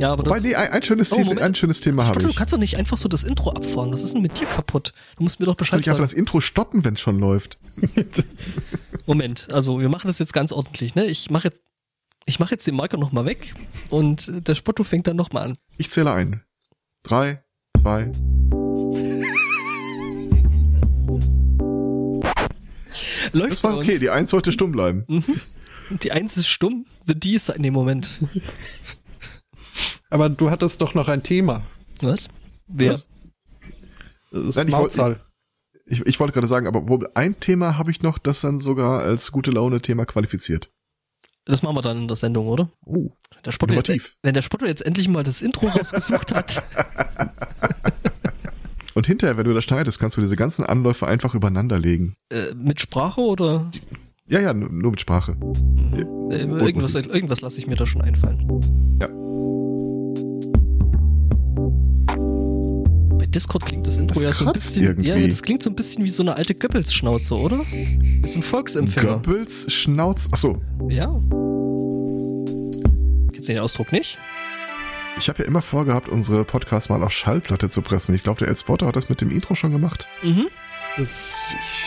Ja, aber Wobei, das, nee, ein, ein, schönes, Oh, Thema- Moment. ein schönes Thema habe Spotto, du ich. kannst doch nicht einfach so das Intro abfahren. Was ist denn mit dir kaputt? Du musst mir doch Soll Bescheid ich einfach sagen. das Intro stoppen, wenn es schon läuft? Moment, also wir machen das jetzt ganz ordentlich, ne? Ich mache jetzt, ich mache jetzt den Marker nochmal weg und der Spotto fängt dann nochmal an. Ich zähle ein. Drei, zwei. Läuft Das war okay, die Eins sollte stumm bleiben. Die Eins ist stumm, the D ist in dem Moment. Aber du hattest doch noch ein Thema. Was? Wer? Was? Das Nein, ich wollte- Mautzahl. Ich, ich wollte gerade sagen, aber wohl ein Thema habe ich noch, das dann sogar als gute Laune-Thema qualifiziert. Das machen wir dann in der Sendung, oder? Oh, Der Spotto jetzt, wenn der Spotto jetzt endlich mal das Intro rausgesucht hat. Und hinterher, wenn du das schneidest, kannst du diese ganzen Anläufe einfach übereinander legen. Äh, mit Sprache oder Ja, ja, nur, nur mit Sprache. äh, irgendwas, irgendwas lasse ich mir da schon einfallen. Ja. Discord klingt das Intro Das ja so ein bisschen. irgendwie. Ja, das klingt so ein bisschen wie so eine alte Goebbels-Schnauze, oder? Wie so ein Volksempfänger. Goebbels Schnauz. Achso, Ja. Kennst du den Ausdruck nicht? ich habe ja immer vorgehabt, unsere Podcasts mal auf Schallplatte zu pressen. Ich glaube, der El Spotter hat das mit dem Intro schon gemacht. Mhm. Das,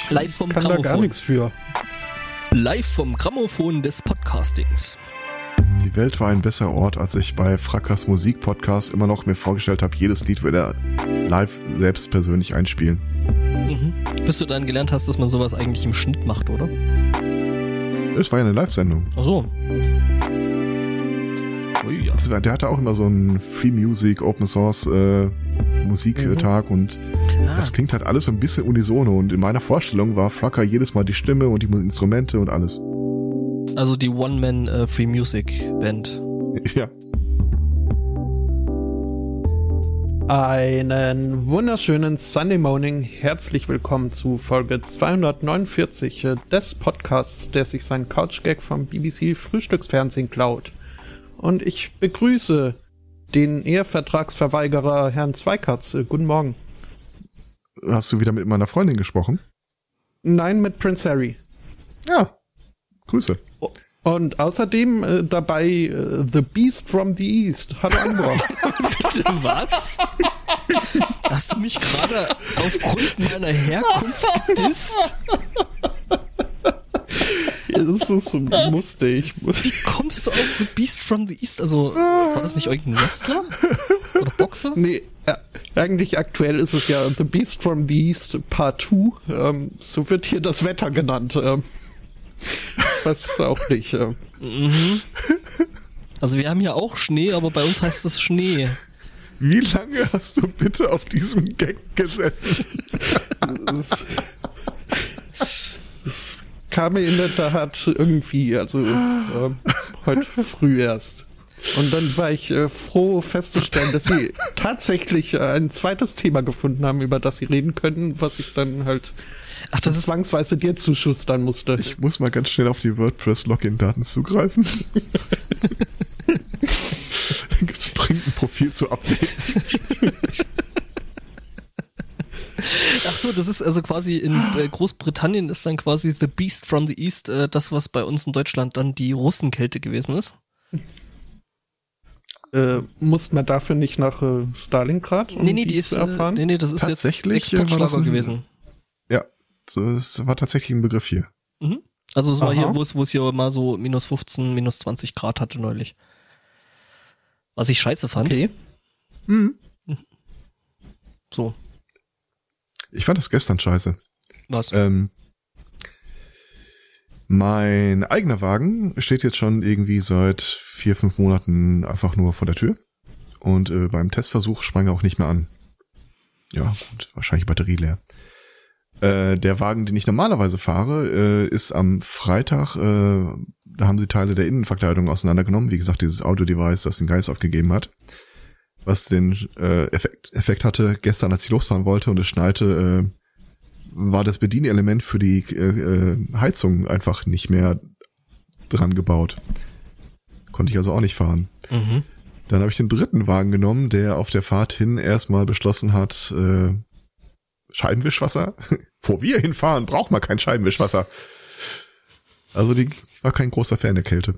ich Live vom kann da gar Grammophon. nichts für. Live vom Grammophon des Podcastings. Die Welt war ein besserer Ort, als ich bei Frackers Musikpodcast immer noch mir vorgestellt habe, jedes Lied würde er live selbst persönlich einspielen. Mhm. Bis du dann gelernt hast, dass man sowas eigentlich im Schnitt macht, oder? Das war ja eine Live-Sendung. Ach so. Ui, ja. Das Der hatte auch immer so einen Free Music, Open Source äh, Musiktag und Ah, das klingt halt alles so ein bisschen unisono. Und in meiner Vorstellung war Fracker jedes Mal die Stimme und die Instrumente und alles. Also die One-Man äh, Free Music Band. Ja. Einen wunderschönen Sunday Morning. Herzlich willkommen zu Folge 249 äh, des Podcasts, der sich seinen Couch-Gag vom BBC Frühstücksfernsehen klaut. Und ich begrüße den Ehevertragsverweigerer Herrn Zweikatz. Äh, Guten Morgen. Hast du wieder mit meiner Freundin gesprochen? Nein, mit Prince Harry. Ja. Grüße. Und außerdem äh, dabei äh, The Beast from the East. Hallo Ambra. Bitte was? Hast du mich gerade aufgrund meiner Herkunft gedisst? das ist, musste ich. Wie kommst du auf The Beast from the East? Also, war das nicht irgendein Wrestler? Oder Boxer? Nee, äh, eigentlich aktuell ist es ja The Beast from the East Part 2. Ähm, so wird hier das Wetter genannt. Ähm, weiß auch nicht. Mhm. Also wir haben hier auch Schnee, aber bei uns heißt es Schnee. Wie lange hast du bitte auf diesem Gag gesessen? Es, es kam mir in der Tat irgendwie, also ähm, heute früh erst. Und dann war ich äh, froh festzustellen, dass sie tatsächlich äh, ein zweites Thema gefunden haben, über das sie reden können, was ich dann halt Ach, das ist zwangsweise dir zuschustern musste. Ich muss mal ganz schnell auf die WordPress-Login-Daten zugreifen. Gibt's dringend ein Profil zu updaten. Ach so, das ist also quasi in äh, Großbritannien ist dann quasi The Beast from the East äh, das, was bei uns in Deutschland dann die Russenkälte gewesen ist. Äh, muss man dafür nicht nach äh, Stalingrad? um Nee, nee, die ist, zu äh, erfahren? nee, nee, das ist Tatsächlich, jetzt äh, Exportschlager ein- gewesen. So, es war tatsächlich ein Begriff hier. Mhm. Also es war Aha. hier, wo es, wo es hier mal so minus 15, minus 20 Grad hatte neulich. Was ich scheiße fand. Okay. So, Ich fand das gestern scheiße. was? Ähm, mein eigener Wagen steht jetzt schon irgendwie seit vier, fünf Monaten einfach nur vor der Tür. Und äh, beim Testversuch sprang er auch nicht mehr an. Ja, gut, wahrscheinlich Batterie leer. Äh, der Wagen, den ich normalerweise fahre, äh, ist am Freitag, äh, da haben sie Teile der Innenverkleidung auseinandergenommen. Wie gesagt, dieses Audio-Device, das den Geist aufgegeben hat. Was den äh, Effekt, Effekt hatte, gestern, als ich losfahren wollte und es schneite, äh, war das Bedienelement für die Heizung einfach nicht mehr dran gebaut. Konnte ich also auch nicht fahren. Mhm. Dann habe ich den dritten Wagen genommen, der auf der Fahrt hin erstmal beschlossen hat, äh, Scheibenwischwasser. Wo wir hinfahren, braucht man kein Scheibenwischwasser. Also die, ich war kein großer Fan der Kälte.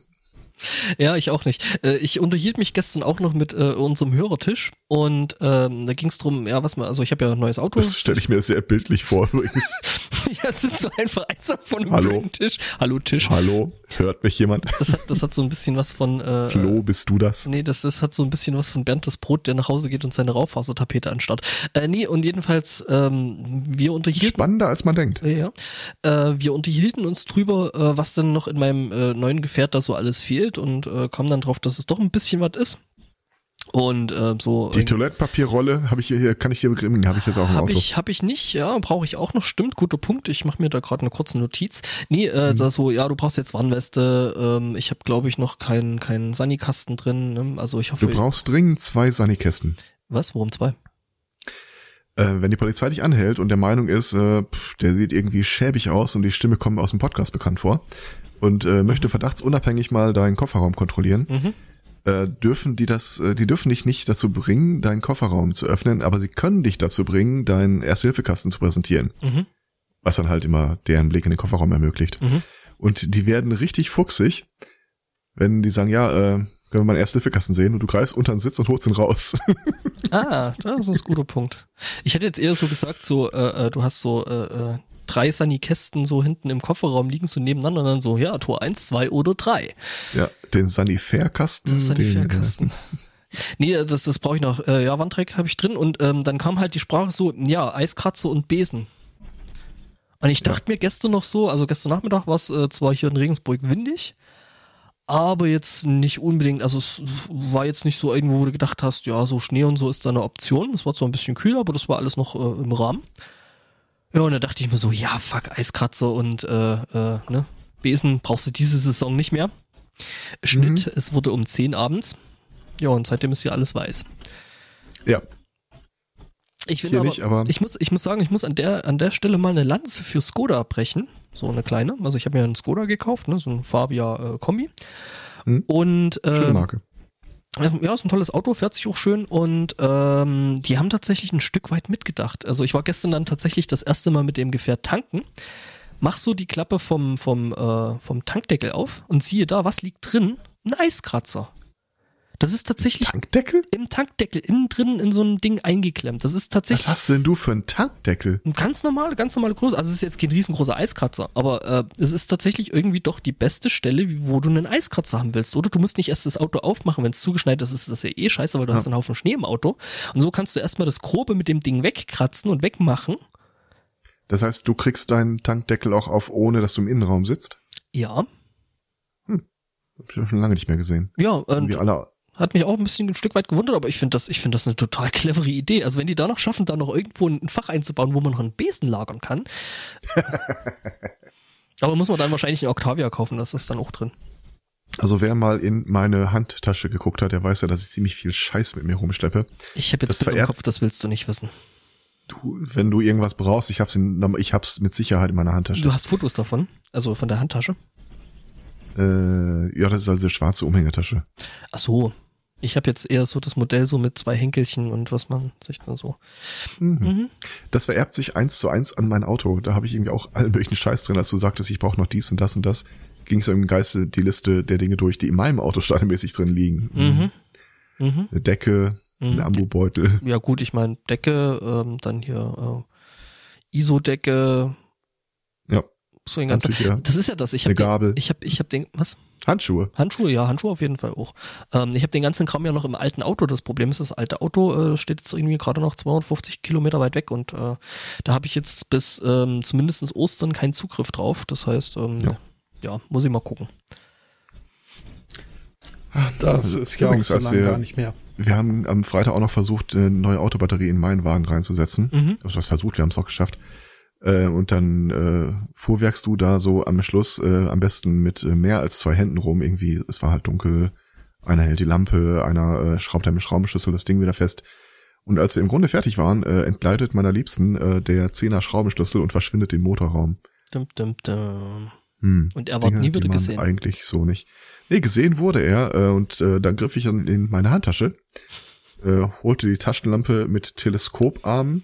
Ja, ich auch nicht. Äh, ich unterhielt mich gestern auch noch mit äh, unserem Hörertisch und ähm, da ging es drum, ja, was man, also ich habe ja ein neues Auto. Das stelle ich mir sehr bildlich vor übrigens. ja, sitzt so einfach einsam von einem Hallo. Tisch. Hallo Tisch. Hallo, hört mich jemand? Das hat, das hat so ein bisschen was von äh, Flo, bist du das? Nee, das, das hat so ein bisschen was von Bernd das Brot, der nach Hause geht und seine Raufasertapete anstarrt. Äh, nee, und jedenfalls, ähm, wir unterhielten. Spannender als man denkt. Ja, äh, wir unterhielten uns drüber, äh, was denn noch in meinem neuen Gefährt da so alles fehlt und äh, kamen dann drauf, dass es doch ein bisschen was ist. Und äh, so. Die Toilettenpapierrolle habe ich hier, kann ich hier begrimmen, habe ich jetzt auch im Hab Auto. ich, hab ich nicht, ja, brauche ich auch noch, stimmt, guter Punkt. Ich mache mir da gerade eine kurze Notiz. Nee, äh, Mhm. da so, ja, du brauchst jetzt Warnweste, ähm, ich habe, glaube ich, noch keinen keinen Sanikasten drin. Ne? Also ich hoffe. Du brauchst dringend zwei Sanikästen. was? Worum zwei? Äh, wenn die Polizei dich anhält und der Meinung ist, äh, pff, der sieht irgendwie schäbig aus und die Stimme kommt aus dem Podcast bekannt vor und äh, möchte verdachtsunabhängig mal deinen Kofferraum kontrollieren, Mhm. äh, dürfen die das, äh, die dürfen dich nicht dazu bringen, deinen Kofferraum zu öffnen, aber sie können dich dazu bringen, deinen Erste-Hilfe-Kasten zu präsentieren. Mhm. Was dann halt immer deren Blick in den Kofferraum ermöglicht. Mhm. Und die werden richtig fuchsig, wenn die sagen, ja, äh, können wir mal einen Erste-Hilfe-Kasten sehen und du greifst unter den Sitz und holst ihn raus. Ah, das ist ein guter Punkt. Ich hätte jetzt eher so gesagt, so, äh, äh, du hast so äh, äh, drei Sani-Kästen so hinten im Kofferraum liegen so nebeneinander und dann so, ja, Tor eins, zwei oder drei. ja, den den, Sanifair-Kasten. Nee, das, das brauche ich noch. Äh, ja, Wandtreck habe ich drin und ähm, dann kam halt die Sprache so, ja, Eiskratzer und Besen. Und ich dachte mir gestern noch so, also gestern Nachmittag war es äh, zwar hier in Regensburg windig, aber jetzt nicht unbedingt, also es war jetzt nicht so irgendwo, wo du gedacht hast, ja, so Schnee und so ist da eine Option. Es war zwar ein bisschen kühler, aber das war alles noch äh, im Rahmen. Ja, und da dachte ich mir so, ja, fuck, Eiskratzer und äh, äh, ne, Besen brauchst du diese Saison nicht mehr. Schnitt, es wurde um 10 abends. Ja, und seitdem ist hier alles weiß. Ja, Ich finde aber, nicht, aber- ich muss, ich muss sagen, ich muss an der, an der Stelle mal eine Lanze für Skoda brechen. So eine kleine. Also ich habe mir einen Skoda gekauft, ne, so ein Fabia äh, Kombi. Hm. Und schöne ähm, Marke. Ja, ist ein tolles Auto, fährt sich auch schön und ähm, die haben tatsächlich ein Stück weit mitgedacht. Also ich war gestern dann tatsächlich das erste Mal mit dem Gefährt tanken. Mach so die Klappe vom, vom, äh, vom Tankdeckel auf und siehe da, was liegt drin? Ein Eiskratzer. Das ist tatsächlich Tankdeckel? im Tankdeckel innen drin in so ein Ding eingeklemmt. Das ist Was tatsächlich hast denn du für einen Tankdeckel? ganz normal, ganz normale Größe. Also es ist jetzt kein riesengroßer Eiskratzer, aber äh, es ist tatsächlich irgendwie doch die beste Stelle, wo du einen Eiskratzer haben willst, oder? Du musst nicht erst das Auto aufmachen, wenn es zugeschneit ist, ist das ja eh scheiße, weil du Ja. hast einen Haufen Schnee im Auto. Und so kannst du erstmal das Grobe mit dem Ding wegkratzen und wegmachen. Das heißt, du kriegst deinen Tankdeckel auch auf, ohne dass du im Innenraum sitzt? Ja, Hab ich ja schon lange nicht mehr gesehen. ja, und Irgendwie alle, hat mich auch ein bisschen ein Stück weit gewundert, aber ich finde das, ich finde das eine total clevere Idee. Also wenn die da noch schaffen, da noch irgendwo ein Fach einzubauen, wo man noch einen Besen lagern kann. aber muss man dann wahrscheinlich einen Octavia kaufen, das ist dann auch drin. also wer mal in meine Handtasche geguckt hat, der weiß ja, dass ich ziemlich viel Scheiß mit mir rumschleppe. Ich habe jetzt Das im Kopf, das willst du nicht wissen. Du, wenn du irgendwas brauchst, ich hab's, in, ich hab's mit Sicherheit in meiner Handtasche. Du hast Fotos davon, also von der Handtasche. Äh, ja, das ist also eine schwarze Umhängetasche. Ach so. Ich habe jetzt eher so das Modell so mit zwei Henkelchen und was man sich dann so. Mhm. Mhm. Das vererbt sich eins zu eins an mein Auto. Da habe ich irgendwie auch allen möglichen Scheiß drin. Als du sagtest, ich brauche noch dies und das und das, ging so im Geiste die Liste der Dinge durch, die in meinem Auto standardmäßig drin liegen. Mhm. Mhm. Eine Decke, ein Mhm. Ambubeutel. Ja gut, ich meine Decke, ähm, dann hier äh, ISO-Decke, so den ganzen. Handtücher, Das ist ja das. Ich habe Gabel, ich habe ich habe den was Handschuhe. Handschuhe, ja Handschuhe auf jeden Fall auch. Ähm, ich habe den ganzen Kram ja noch im alten Auto. Das Problem ist, das alte Auto äh, steht jetzt irgendwie gerade noch 250 Kilometer weit weg und äh, da habe ich jetzt bis ähm, zumindest Ostern keinen Zugriff drauf. Das heißt, ähm, ja. Ja. muss ich mal gucken. Das ist ja Übrigens, auch so lange wir- gar nicht mehr. Wir haben am Freitag auch noch versucht, eine neue Autobatterie in meinen Wagen reinzusetzen. Mhm. Also das versucht, wir haben es auch geschafft. Äh, und dann äh, fuhrwerkst du da so am Schluss äh, am besten mit äh, mehr als zwei Händen rum. Irgendwie, es war halt dunkel. Einer hält die Lampe, einer äh, schraubt mit Schraubenschlüssel das Ding wieder fest. Und als wir im Grunde fertig waren, äh, entgleitet meiner Liebsten äh, der Zehner Schraubenschlüssel und verschwindet im Motorraum. Dum, dum, dum. Hm. Und er Dinge, nie wieder gesehen. Eigentlich so nicht. Nee, gesehen wurde er äh, und äh, dann griff ich in, in meine Handtasche, äh, holte die Taschenlampe mit Teleskoparm,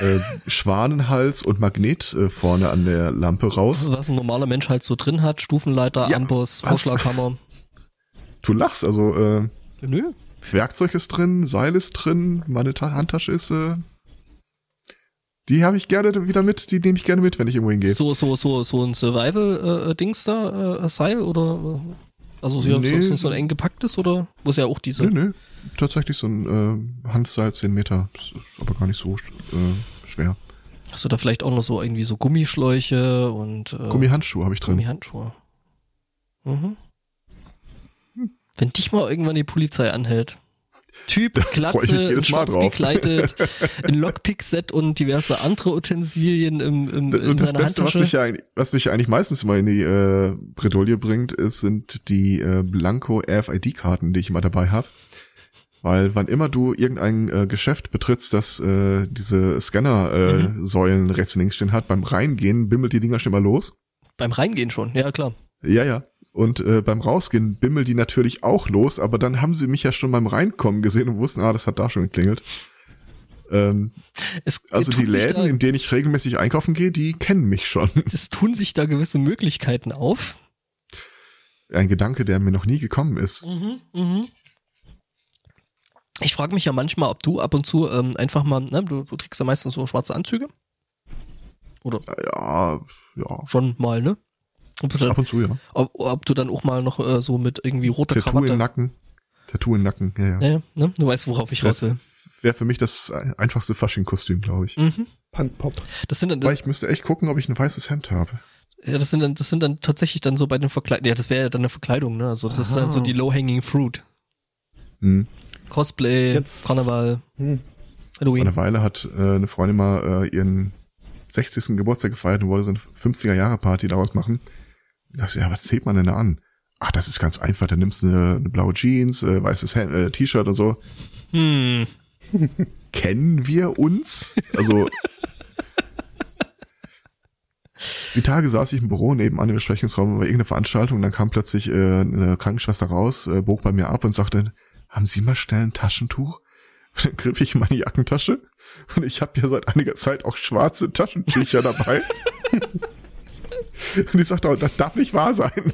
äh, Schwanenhals und Magnet äh, vorne an der Lampe raus. Was ein normaler Mensch halt so drin hat, Stufenleiter, Ja, Amboss? Vorschlaghammer. Du lachst, also äh, Nö. Werkzeug ist drin, Seil ist drin, meine Ta Handtasche ist, äh, die habe ich gerne wieder mit, die nehme ich gerne mit, wenn ich irgendwo hingehe. So, so, so, so ein Survival-Dings da, äh, Seil oder äh, also hier Nee. so, so ein eng gepacktes oder wo es ja auch diese. Nö, nö, tatsächlich so ein äh, Handseil 10 Meter, ist aber gar nicht so äh, schwer. Hast du da vielleicht auch noch so irgendwie so Gummischläuche und äh, Gummihandschuhe habe ich drin. Gummihandschuhe? Mhm. Wenn dich mal irgendwann die Polizei anhält. Typ, Glatze, in schwarz drauf. gekleidet, ein Lockpick-Set und diverse andere Utensilien im, im, in Und das Beste, was mich, ja, eigentlich- was mich ja eigentlich meistens immer in die äh, Bredouille bringt, ist, sind die äh, Blanco RFID-Karten, die ich immer dabei habe. Weil wann immer du irgendein äh, Geschäft betrittst, das äh, diese Scanner-Säulen äh, Säulen rechts und links stehen hat, beim Reingehen bimmelt die Dinger schon mal los. Beim Reingehen schon, ja klar. Ja, ja. Und äh, beim Rausgehen bimmel die natürlich auch los, aber dann haben sie mich ja schon beim Reinkommen gesehen und wussten, ah, das hat da schon geklingelt. Ähm, Es also die Läden, da, in denen ich regelmäßig einkaufen gehe, die kennen mich schon. es tun sich da gewisse Möglichkeiten auf. Ein Gedanke, der mir noch nie gekommen ist. Mhm, mhm. Ich frage mich ja manchmal, ob du ab und zu ähm, einfach mal, ne, du, du trägst ja meistens so schwarze Anzüge. Oder Ja, ja. schon mal, ne? Dann, Ab und zu, ja. ob, ob du dann auch mal noch äh, so mit irgendwie roter Tattoo Krawatte. im Nacken. Tattoo im Nacken, ja, ja. Ja, ja, ne? Du weißt, worauf ich raus will. Wäre für mich das einfachste Fasching-Kostüm, glaube ich. Mhm. Punkpop. Das sind dann, Weil das, ich müsste echt gucken, ob ich ein weißes Hemd habe. ja, das sind dann, das sind dann tatsächlich dann so bei den Verkleidungen. Ja, das wäre ja dann eine Verkleidung, ne? Also das ist dann so die low-hanging fruit. Hm. Cosplay, Jetzt- Karneval, Hm. Vor Halloween. einer Weile hat äh, eine Freundin mal äh, ihren 60. Geburtstag gefeiert und wollte so eine 50er-Jahre-Party daraus machen. Ich dachte, ja, was zählt man denn da an? Ach, das ist ganz einfach. Da nimmst du eine, eine blaue Jeans, äh, weißes äh, T-Shirt oder so. Hm. Kennen wir uns? Also die Tage saß ich im Büro nebenan im Besprechungsraum bei irgendeiner Veranstaltung und dann kam plötzlich äh, eine Krankenschwester raus, äh, bog bei mir ab und sagte, haben Sie mal schnell ein Taschentuch? Und dann griff ich in meine Jackentasche und ich habe ja seit einiger Zeit auch schwarze Taschentücher dabei. und ich sagte, oh, das darf nicht wahr sein.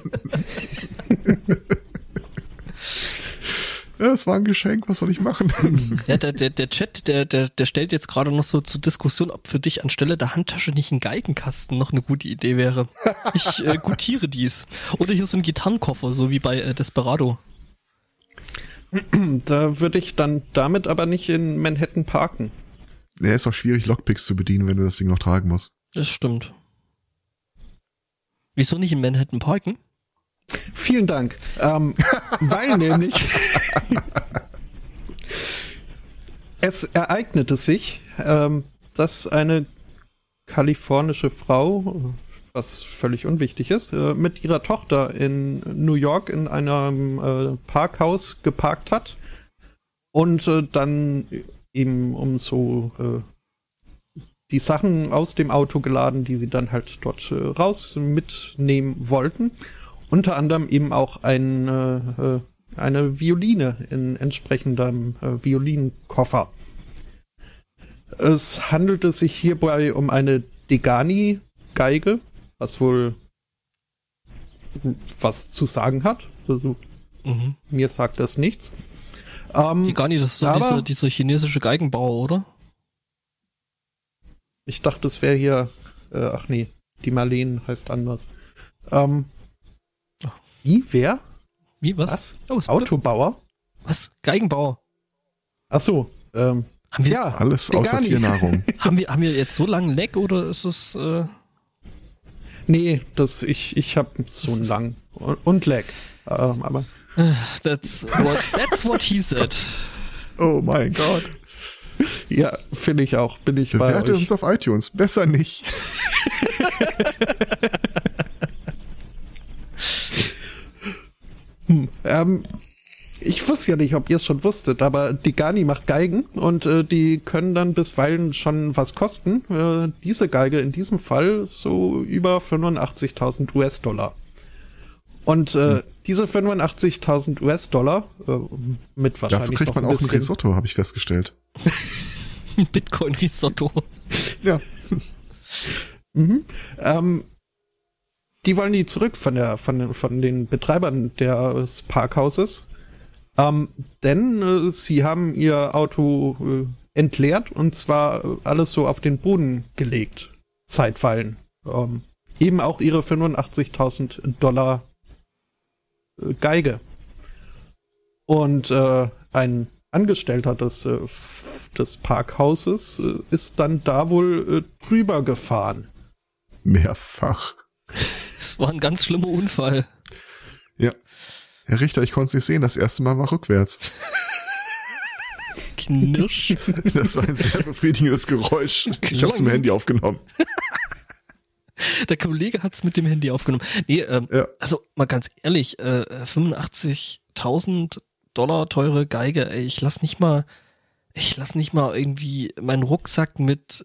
ja, es war ein Geschenk, was soll ich machen? Ja, der, der, der Chat, der, der, der stellt jetzt gerade noch so zur Diskussion, ob für dich anstelle der Handtasche nicht ein Geigenkasten noch eine gute Idee wäre. Ich äh, gutiere dies. Oder hier so ein Gitarrenkoffer, so wie bei äh, Desperado. Da würde ich dann damit aber nicht in Manhattan parken. Ja, ist auch schwierig, Lockpicks zu bedienen, wenn du das Ding noch tragen musst. Das stimmt. Wieso nicht in Manhattan parken? Vielen Dank. Ähm, weil nämlich es ereignete sich, ähm, dass eine kalifornische Frau, was völlig unwichtig ist, äh, mit ihrer Tochter in New York in einem äh, Parkhaus geparkt hat und äh, dann eben um so äh, die Sachen aus dem Auto geladen, die sie dann halt dort äh, raus mitnehmen wollten. Unter anderem eben auch ein, äh, eine Violine in entsprechendem Violinkoffer. Es handelte sich hierbei um eine Degani-Geige, was wohl was zu sagen hat. Also, Mhm. mir sagt das nichts. Ähm, Die gar nicht, das ist so aber- diese, chinesische Geigenbauer, oder? Ich dachte, es wäre hier. Äh, ach nee, die Marleen heißt anders. Ähm, wie? Wer? Wie, was? Was? Oh, Autobauer? Was? Geigenbauer. Ach so. Ähm, Haben wir, ja. Alles außer. Tiernahrung. haben wir, haben wir jetzt so lange Leck oder ist es, äh, Nee, das, ich, ich habe so einen lang und, und Lag. Ähm, aber that's what, that's what he said. Oh mein Gott. ja, finde ich auch. Bin ich bei Bewerte euch. uns auf iTunes. Besser nicht. Ähm, ich wusste ja nicht, ob ihr es schon wusstet, aber die Gani macht Geigen und äh, die können dann bisweilen schon was kosten. Äh, diese Geige in diesem Fall so über 85.000 US-Dollar. Und äh, diese 85.000 US-Dollar äh, mit wahrscheinlich Dafür kriegt noch man ein auch ein Risotto, habe ich festgestellt. Bitcoin-Risotto. Ja. Mhm. Ähm, die wollen die zurück von der von den von den Betreibern des Parkhauses. Ähm, denn äh, sie haben ihr Auto äh, entleert und zwar äh, alles so auf den Boden gelegt. Zeitweilen. Ähm, eben auch ihre 85.000 Dollar äh, Geige. Und äh, ein Angestellter des, äh, des Parkhauses äh, ist dann da wohl äh, drüber gefahren. Mehrfach. Es war ein ganz schlimmer Unfall. Ja. Herr Richter, ich konnte es nicht sehen. Das erste Mal war rückwärts. Knirsch. Das war ein sehr befriedigendes Geräusch. Ich habe es im Handy aufgenommen. Der Kollege hat es mit dem Handy aufgenommen. Nee, ähm, Ja. also mal ganz ehrlich, äh, 85.000 Dollar teure Geige, ey, ich lass nicht mal, ich lass nicht mal irgendwie meinen Rucksack mit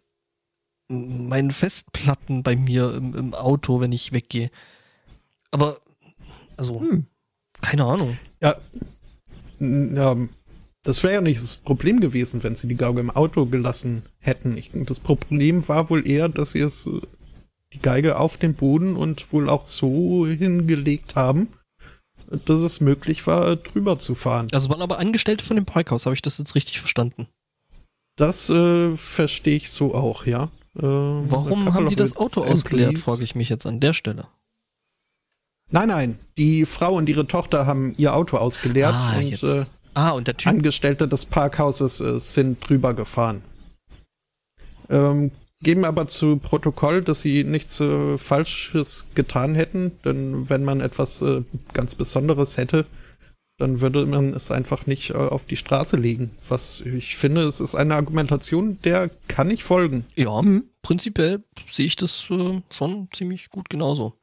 meinen Festplatten bei mir im, im Auto, wenn ich weggehe. Aber, also, Hm. Keine Ahnung. Ja, ja das wäre ja nicht das Problem gewesen, wenn sie die Geige im Auto gelassen hätten. Ich, das Problem war wohl eher, dass sie es äh, die Geige auf den Boden und wohl auch so hingelegt haben, dass es möglich war, drüber zu fahren. Also waren aber Angestellte von dem Parkhaus, habe ich das jetzt richtig verstanden? Das äh, verstehe ich so auch, ja. Äh, Warum haben sie das Auto ausgeleert, frage ich mich jetzt an der Stelle. Nein, nein, die Frau und ihre Tochter haben ihr Auto ausgeleert ah, und jetzt. Äh, ah, und der Typ. Angestellte des Parkhauses äh, sind drüber gefahren. Ähm, geben aber zu Protokoll, dass sie nichts äh, Falsches getan hätten, denn wenn man etwas äh, ganz Besonderes hätte, dann würde man es einfach nicht äh, auf die Straße legen. Was ich finde, es ist eine Argumentation, der kann ich folgen. Ja, prinzipiell sehe ich das äh, schon ziemlich gut genauso.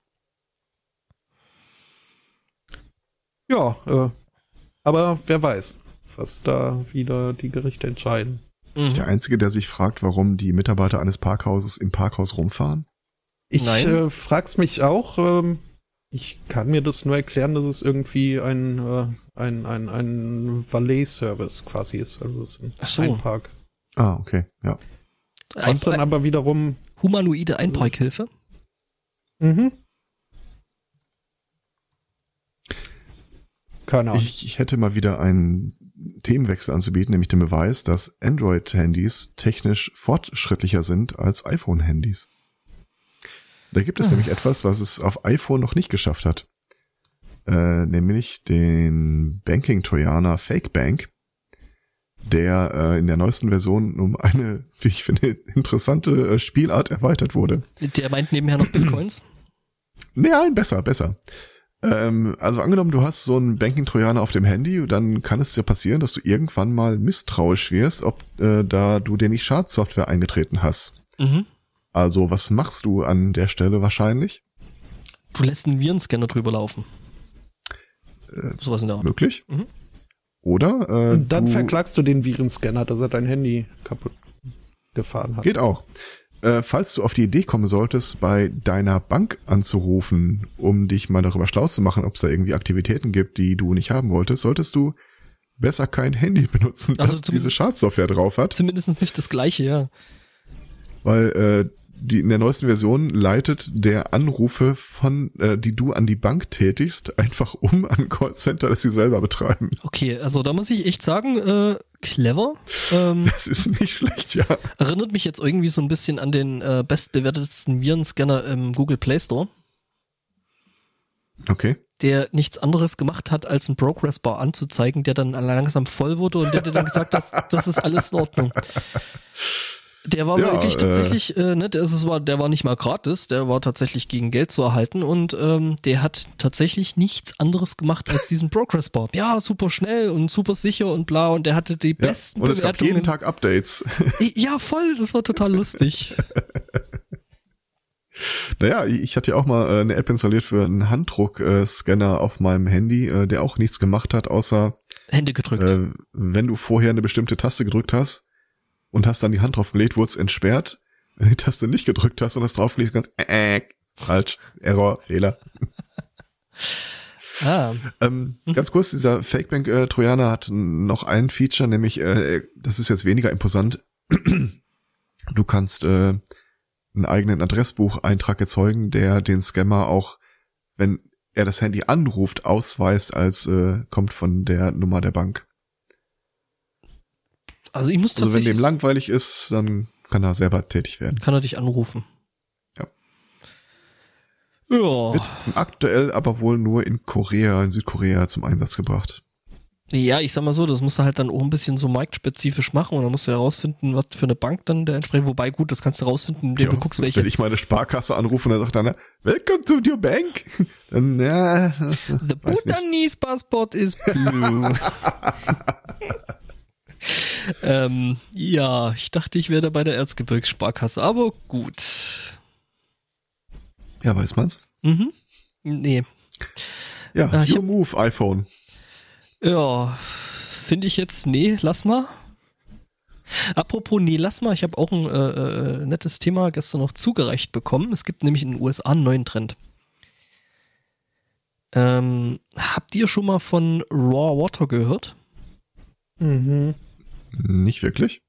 Ja, äh, aber wer weiß, was da wieder die Gerichte entscheiden. Mhm. Der Einzige, der sich fragt, warum die Mitarbeiter eines Parkhauses im Parkhaus rumfahren? Ich Nein. äh, frag's mich auch. Ähm, ich kann mir das nur erklären, dass es irgendwie ein, äh, ein, ein, ein Valet-Service quasi ist. Also es ist ein Ach so. Einpark. Ah, okay, ja. Ein, Was dann aber wiederum. humanoide Einparkhilfe. Mhm. Keine Ahnung. Ich, ich hätte mal wieder einen Themenwechsel anzubieten, nämlich den Beweis, dass Android-Handys technisch fortschrittlicher sind als iPhone-Handys. Da gibt es Ah. nämlich etwas, was es auf iPhone noch nicht geschafft hat. Äh, nämlich den Banking-Trojaner Fake Bank, der äh, in der neuesten Version um eine, wie ich finde, interessante äh, Spielart erweitert wurde. Der meint nebenher noch Bitcoins. Nein, besser, besser. Ähm, also angenommen, du hast so einen Banking-Trojaner auf dem Handy, dann kann es dir passieren, dass du irgendwann mal misstrauisch wirst, ob äh, da du dir nicht Schadsoftware eingetreten hast. Mhm. Also was machst du an der Stelle wahrscheinlich? Du lässt einen Virenscanner drüber laufen. Sowas in der Art. Möglich? Mhm. Oder? Äh, Und dann du, verklagst du den Virenscanner, dass er dein Handy kaputt gefahren hat. Geht auch. Äh, falls du auf die Idee kommen solltest, bei deiner Bank anzurufen, um dich mal darüber schlau zu machen, ob es da irgendwie Aktivitäten gibt, die du nicht haben wolltest, solltest du besser kein Handy benutzen, das Also zum- diese Schadsoftware drauf hat. Zumindest nicht das gleiche, ja. weil äh, die in der neuesten Version leitet der Anrufe von, äh, die du an die Bank tätigst, einfach um an Callcenter, das sie selber betreiben. Okay, also da muss ich echt sagen, äh, clever. Ähm, Das ist nicht schlecht, ja. erinnert mich jetzt irgendwie so ein bisschen an den äh, bestbewertetsten Virenscanner im Google Play Store, Okay. der nichts anderes gemacht hat, als einen Progress Bar anzuzeigen, der dann langsam voll wurde und der dir dann gesagt hat, das ist alles in Ordnung. Der war Ja, wirklich äh, tatsächlich, äh, ne, der, ist, es war, der war nicht mal gratis, der war tatsächlich gegen Geld zu erhalten und ähm, der hat tatsächlich nichts anderes gemacht als diesen Progress Bar. Ja, super schnell und super sicher und bla und der hatte die Ja. besten Und es gab jeden Tag Updates. Ja, voll, das war total lustig. Naja, ich hatte ja auch mal äh, eine App installiert für einen Handdruckscanner auf meinem Handy, äh, der auch nichts gemacht hat, außer Hände gedrückt. wenn du vorher eine bestimmte Taste gedrückt hast und hast dann die Hand draufgelegt, wurde es entsperrt. Wenn du die Taste nicht gedrückt hast und hast draufgelegt, ganz, äh, äh, falsch, Error, Fehler. ah, Ähm, Ganz kurz, dieser Fakebank-Trojaner hat noch ein Feature, nämlich, äh, das ist jetzt weniger imposant. Du kannst äh, einen eigenen Adressbucheintrag erzeugen, der den Scammer auch wenn er das Handy anruft, ausweist, als äh, kommt von der Nummer der Bank. Also ich muss Also wenn tatsächlich, dem langweilig ist, dann kann er selber tätig werden. kann er dich anrufen. Ja. Ja. Wird aktuell aber wohl nur in Korea, in Südkorea zum Einsatz gebracht. Ja, ich sag mal so, das musst du halt dann auch ein bisschen so marktspezifisch machen und dann musst du herausfinden, was für eine Bank dann der entsprechend, wobei gut, das kannst du herausfinden, indem Ja, du guckst, welche. Wenn ich meine Sparkasse anrufe und dann sagt einer, Welcome to your bank, dann ja, The. Bhutanese passport is blue. ähm, ja, ich dachte, ich wäre bei der Erzgebirgssparkasse, aber gut. Ja, weiß man's? Mhm. Nee. Ja, Ah, ich your hab- move, iPhone. Ja, finde ich jetzt, nee, lass mal. Apropos, nee, lass mal, ich habe auch ein äh, äh, nettes Thema gestern noch zugereicht bekommen. Es gibt nämlich in den USA einen neuen Trend. Ähm, habt ihr schon mal von Raw Water gehört? Mhm. Nicht wirklich.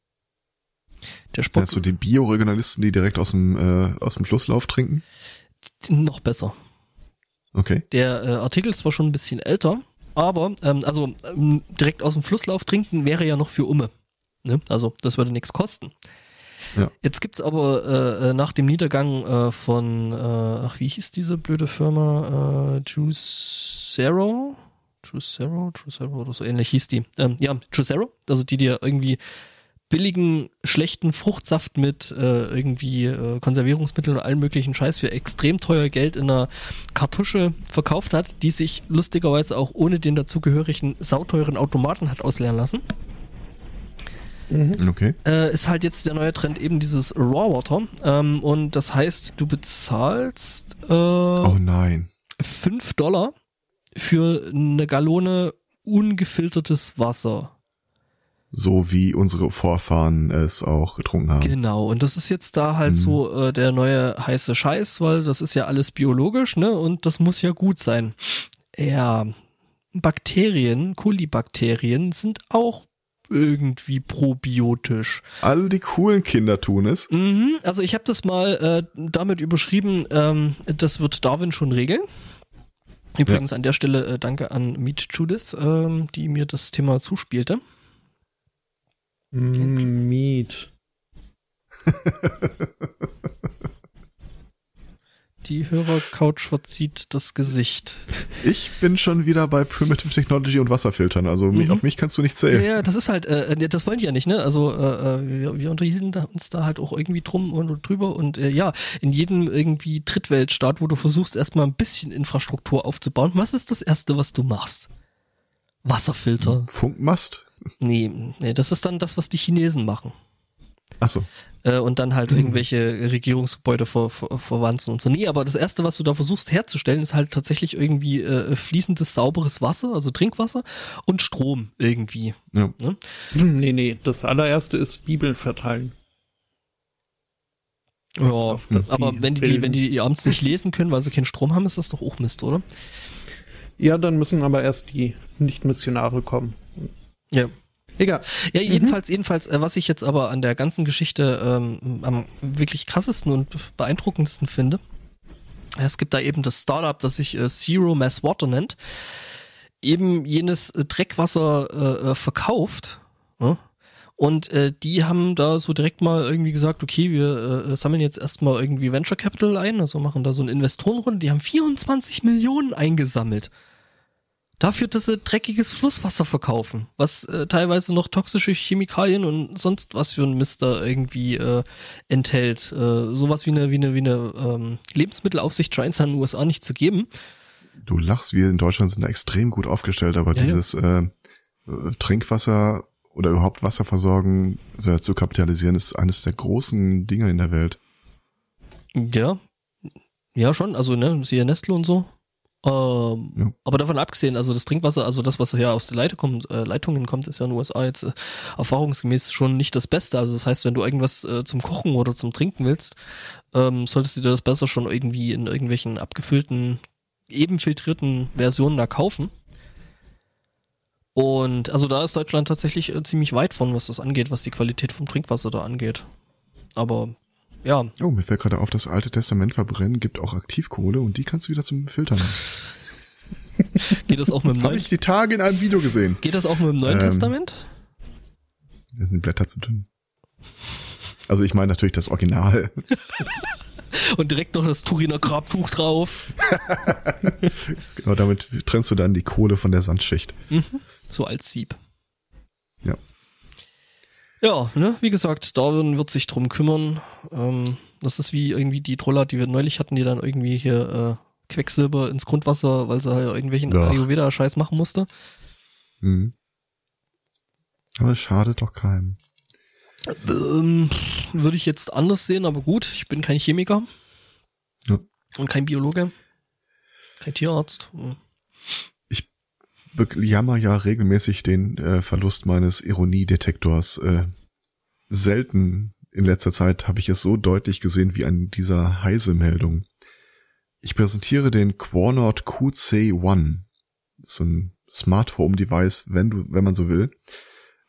Der Sport Meinst du die Bioregionalisten, die direkt aus dem, äh, aus dem Flusslauf trinken? noch besser. Okay. Der äh, Artikel ist zwar schon ein bisschen älter, aber ähm, also ähm, direkt aus dem Flusslauf trinken wäre ja noch für Umme. Ne? Also das würde nichts kosten. Ja. Jetzt gibt's aber äh, äh, nach dem Niedergang äh, von, äh, ach wie hieß diese blöde Firma, äh, Juicero? Juicero? Juicero oder so ähnlich hieß die. Ähm, ja, Juicero, also die dir irgendwie billigen, schlechten Fruchtsaft mit äh, irgendwie äh, Konservierungsmitteln und allen möglichen Scheiß für extrem teuer Geld in einer Kartusche verkauft hat, die sich lustigerweise auch ohne den dazugehörigen sauteuren Automaten hat ausleeren lassen. Okay. Äh, ist halt jetzt der neue Trend eben dieses Raw Water. Ähm, und das heißt, du bezahlst äh, Oh nein. 5 Dollar für eine Gallone ungefiltertes Wasser. So wie unsere Vorfahren es auch getrunken haben. Genau, und das ist jetzt da halt Mhm. so äh, der neue heiße Scheiß, weil das ist ja alles biologisch, ne? Und das muss ja gut sein. Ja, Bakterien, Kolibakterien sind auch irgendwie probiotisch. Alle die coolen Kinder tun es. Mhm, also ich habe das mal äh, damit überschrieben, ähm, das wird Darwin schon regeln. Übrigens an der Stelle äh, danke an Meet Judith, ähm, die mir das Thema zuspielte. Mm, Meat. Die Hörercouch verzieht das Gesicht. Ich bin schon wieder bei Primitive Technology und Wasserfiltern. Also Mhm. auf mich kannst du nicht zählen. ja, das ist halt, äh, äh, das wollen die ja nicht, ne? Also äh, äh, wir, wir unterhielten uns da halt auch irgendwie drum und drüber und äh, ja, in jedem irgendwie Drittweltstaat, wo du versuchst erstmal ein bisschen Infrastruktur aufzubauen, was ist das Erste, was du machst? Wasserfilter. Funkmast? Nee, nee, das ist dann das, was die Chinesen machen. Achso. Äh, und dann halt irgendwelche Regierungsgebäude ver, ver, verwanzen und so. Nee, aber das Erste, was du da versuchst herzustellen, ist halt tatsächlich irgendwie äh, fließendes, sauberes Wasser, also Trinkwasser und Strom irgendwie. Ja. Hm, Nee, nee, das allererste ist Bibeln verteilen. Ja, aber wenn die, wenn die abends nicht lesen können, weil sie keinen Strom haben, ist das doch auch Mist, oder? Ja, dann müssen aber erst die Nicht-Missionare kommen. Ja. Egal. Ja, jedenfalls, jedenfalls, äh, was ich jetzt aber an der ganzen Geschichte ähm, am wirklich krassesten und beeindruckendsten finde, es gibt da eben das Startup, das sich äh, Zero Mass Water nennt, eben jenes äh, Dreckwasser äh, äh, verkauft. Ne? Und äh, die haben da so direkt mal irgendwie gesagt, okay, wir äh, sammeln jetzt erstmal irgendwie Venture Capital ein, also machen da so eine Investorenrunde. Die haben 24 Millionen eingesammelt. Dafür, dass sie dreckiges Flusswasser verkaufen, was äh, teilweise noch toxische Chemikalien und sonst was für ein Mist da irgendwie äh, enthält. Äh, sowas wie eine, wie eine, wie eine ähm, Lebensmittelaufsicht scheint es in den USA nicht zu geben. Du lachst, wir in Deutschland sind da extrem gut aufgestellt, aber Ja, ja. dieses Äh, äh, Trinkwasser oder überhaupt Wasserversorgung äh, zu kapitalisieren, ist eines der großen Dinge in der Welt. Ja. Ja, schon. Also, ne, siehe Nestle und so. Ähm, Ja. Aber davon abgesehen, also das Trinkwasser, also das, was ja aus der Leitung kommt, äh, Leitungen kommt, ist ja in den USA jetzt äh, erfahrungsgemäß schon nicht das Beste. Also das heißt, wenn du irgendwas äh, zum Kochen oder zum Trinken willst, ähm, solltest du dir das besser schon irgendwie in irgendwelchen abgefüllten, eben filtrierten Versionen da kaufen. Und also da ist Deutschland tatsächlich äh, ziemlich weit von, was das angeht, was die Qualität vom Trinkwasser da angeht. Aber ja, Oh, mir fällt gerade auf, das Alte Testament verbrennen gibt auch Aktivkohle und die kannst du wieder zum Filtern. geht das auch mit dem Habe Neuen, ich die Tage in einem Video gesehen. geht das auch mit dem Neuen Ähm, Testament? Da sind die Blätter zu dünn. Also ich meine natürlich das Original. Und direkt noch das Turiner Grabtuch drauf. Genau, damit trennst du dann die Kohle von der Sandschicht. So als Sieb. Ja. Ja, ne, wie gesagt, Darwin wird sich drum kümmern. Ähm, das ist wie irgendwie die Troller, die wir neulich hatten, die dann irgendwie hier äh, Quecksilber ins Grundwasser, weil sie halt irgendwelchen. Ayurveda-Scheiß machen musste. Mhm. Aber es schadet doch keinem. Ähm, würde ich jetzt anders sehen, aber gut, ich bin kein Chemiker. Ja. Und kein Biologe. Kein Tierarzt. Hm. Jammer ja regelmäßig den äh, Verlust meines Ironiedetektors. Äh, selten in letzter Zeit habe ich es so deutlich gesehen wie an dieser Heise-Meldung. Ich präsentiere den Quornord QC1. So ein Smart Home Device, wenn du, wenn man so will.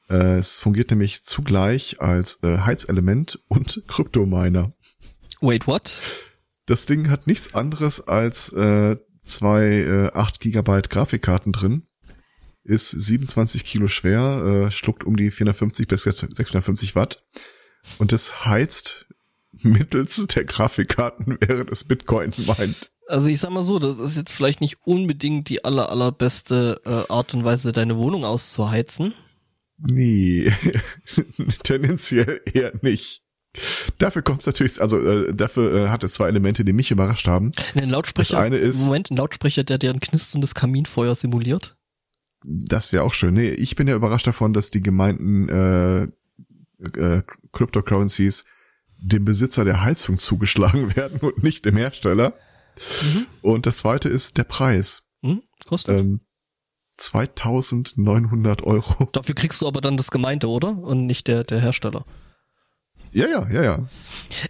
Äh, es fungiert nämlich zugleich als äh, Heizelement und Kryptominer. Wait, what? Das Ding hat nichts anderes als äh, zwei äh, 8 Gigabyte Grafikkarten drin, ist 27 Kilo schwer, äh, schluckt um die 450 bis 650 Watt und es heizt mittels der Grafikkarten, während es Bitcoin meint. Also ich sag mal so, das ist jetzt vielleicht nicht unbedingt die aller, allerbeste äh, Art und Weise, deine Wohnung auszuheizen. Nee, tendenziell eher nicht. Dafür kommt es natürlich, also äh, dafür äh, hat es zwei Elemente, die mich überrascht haben. Ein Lautsprecher, Das eine ist- Moment, ein Lautsprecher, der deren knisterndes Kaminfeuer simuliert. Das wäre auch schön. Nee, ich bin ja überrascht davon, dass die gemeinten äh, äh, Cryptocurrencies dem Besitzer der Heizung zugeschlagen werden und nicht dem Hersteller. Und das zweite ist der Preis. Hm? Kostet. Ähm, 2900 Euro. Dafür kriegst du aber dann das Gemeinte, oder? Und nicht der, der Hersteller. Ja, ja, ja, ja.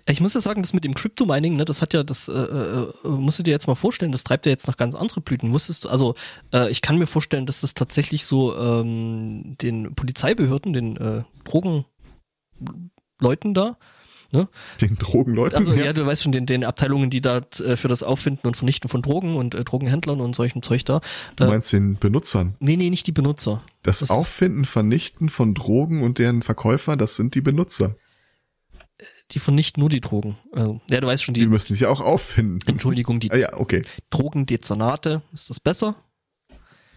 Ich muss ja sagen, das mit dem Crypto-Mining, ne, das hat ja, das äh, äh, musst du dir jetzt mal vorstellen, das treibt ja jetzt noch ganz andere Blüten. Wusstest du, also äh, ich kann mir vorstellen, dass das tatsächlich so ähm, den Polizeibehörden, den äh, Drogenleuten da, ne? Den Drogenleuten. Also ja, du weißt schon, den, den Abteilungen, die da äh, für das Auffinden und Vernichten von Drogen und äh, Drogenhändlern und solchen Zeug da. du Äh, meinst den Benutzern. nee, nee, nicht die Benutzer. Das, das Auffinden, Vernichten von Drogen und deren Verkäufer, das sind die Benutzer. Die vernichten nur die Drogen. Also, ja, du weißt schon, Die die, müssen sich auch auffinden. Entschuldigung, die Ah, ja, okay. Drogendezernate, ist das besser?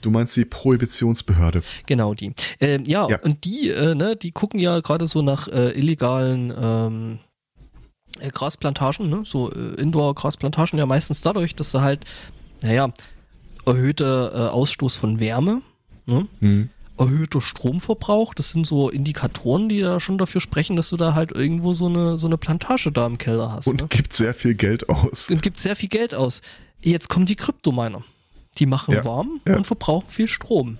Du meinst die Prohibitionsbehörde. Genau die. Ähm, ja, Ja. und die, äh, ne, die gucken ja gerade so nach äh, illegalen ähm, äh, Grasplantagen, ne? so äh, Indoor-Grasplantagen ja meistens dadurch, dass sie halt, naja, erhöhter äh, Ausstoß von Wärme, ne? Hm. Erhöhter Stromverbrauch, das sind so Indikatoren, die da schon dafür sprechen, dass du da halt irgendwo so eine, so eine Plantage da im Keller hast. Und ne? gibt sehr viel Geld aus. und gibt sehr viel Geld aus. Jetzt kommen die Kryptominer. Die machen Ja, warm ja. und verbrauchen viel Strom.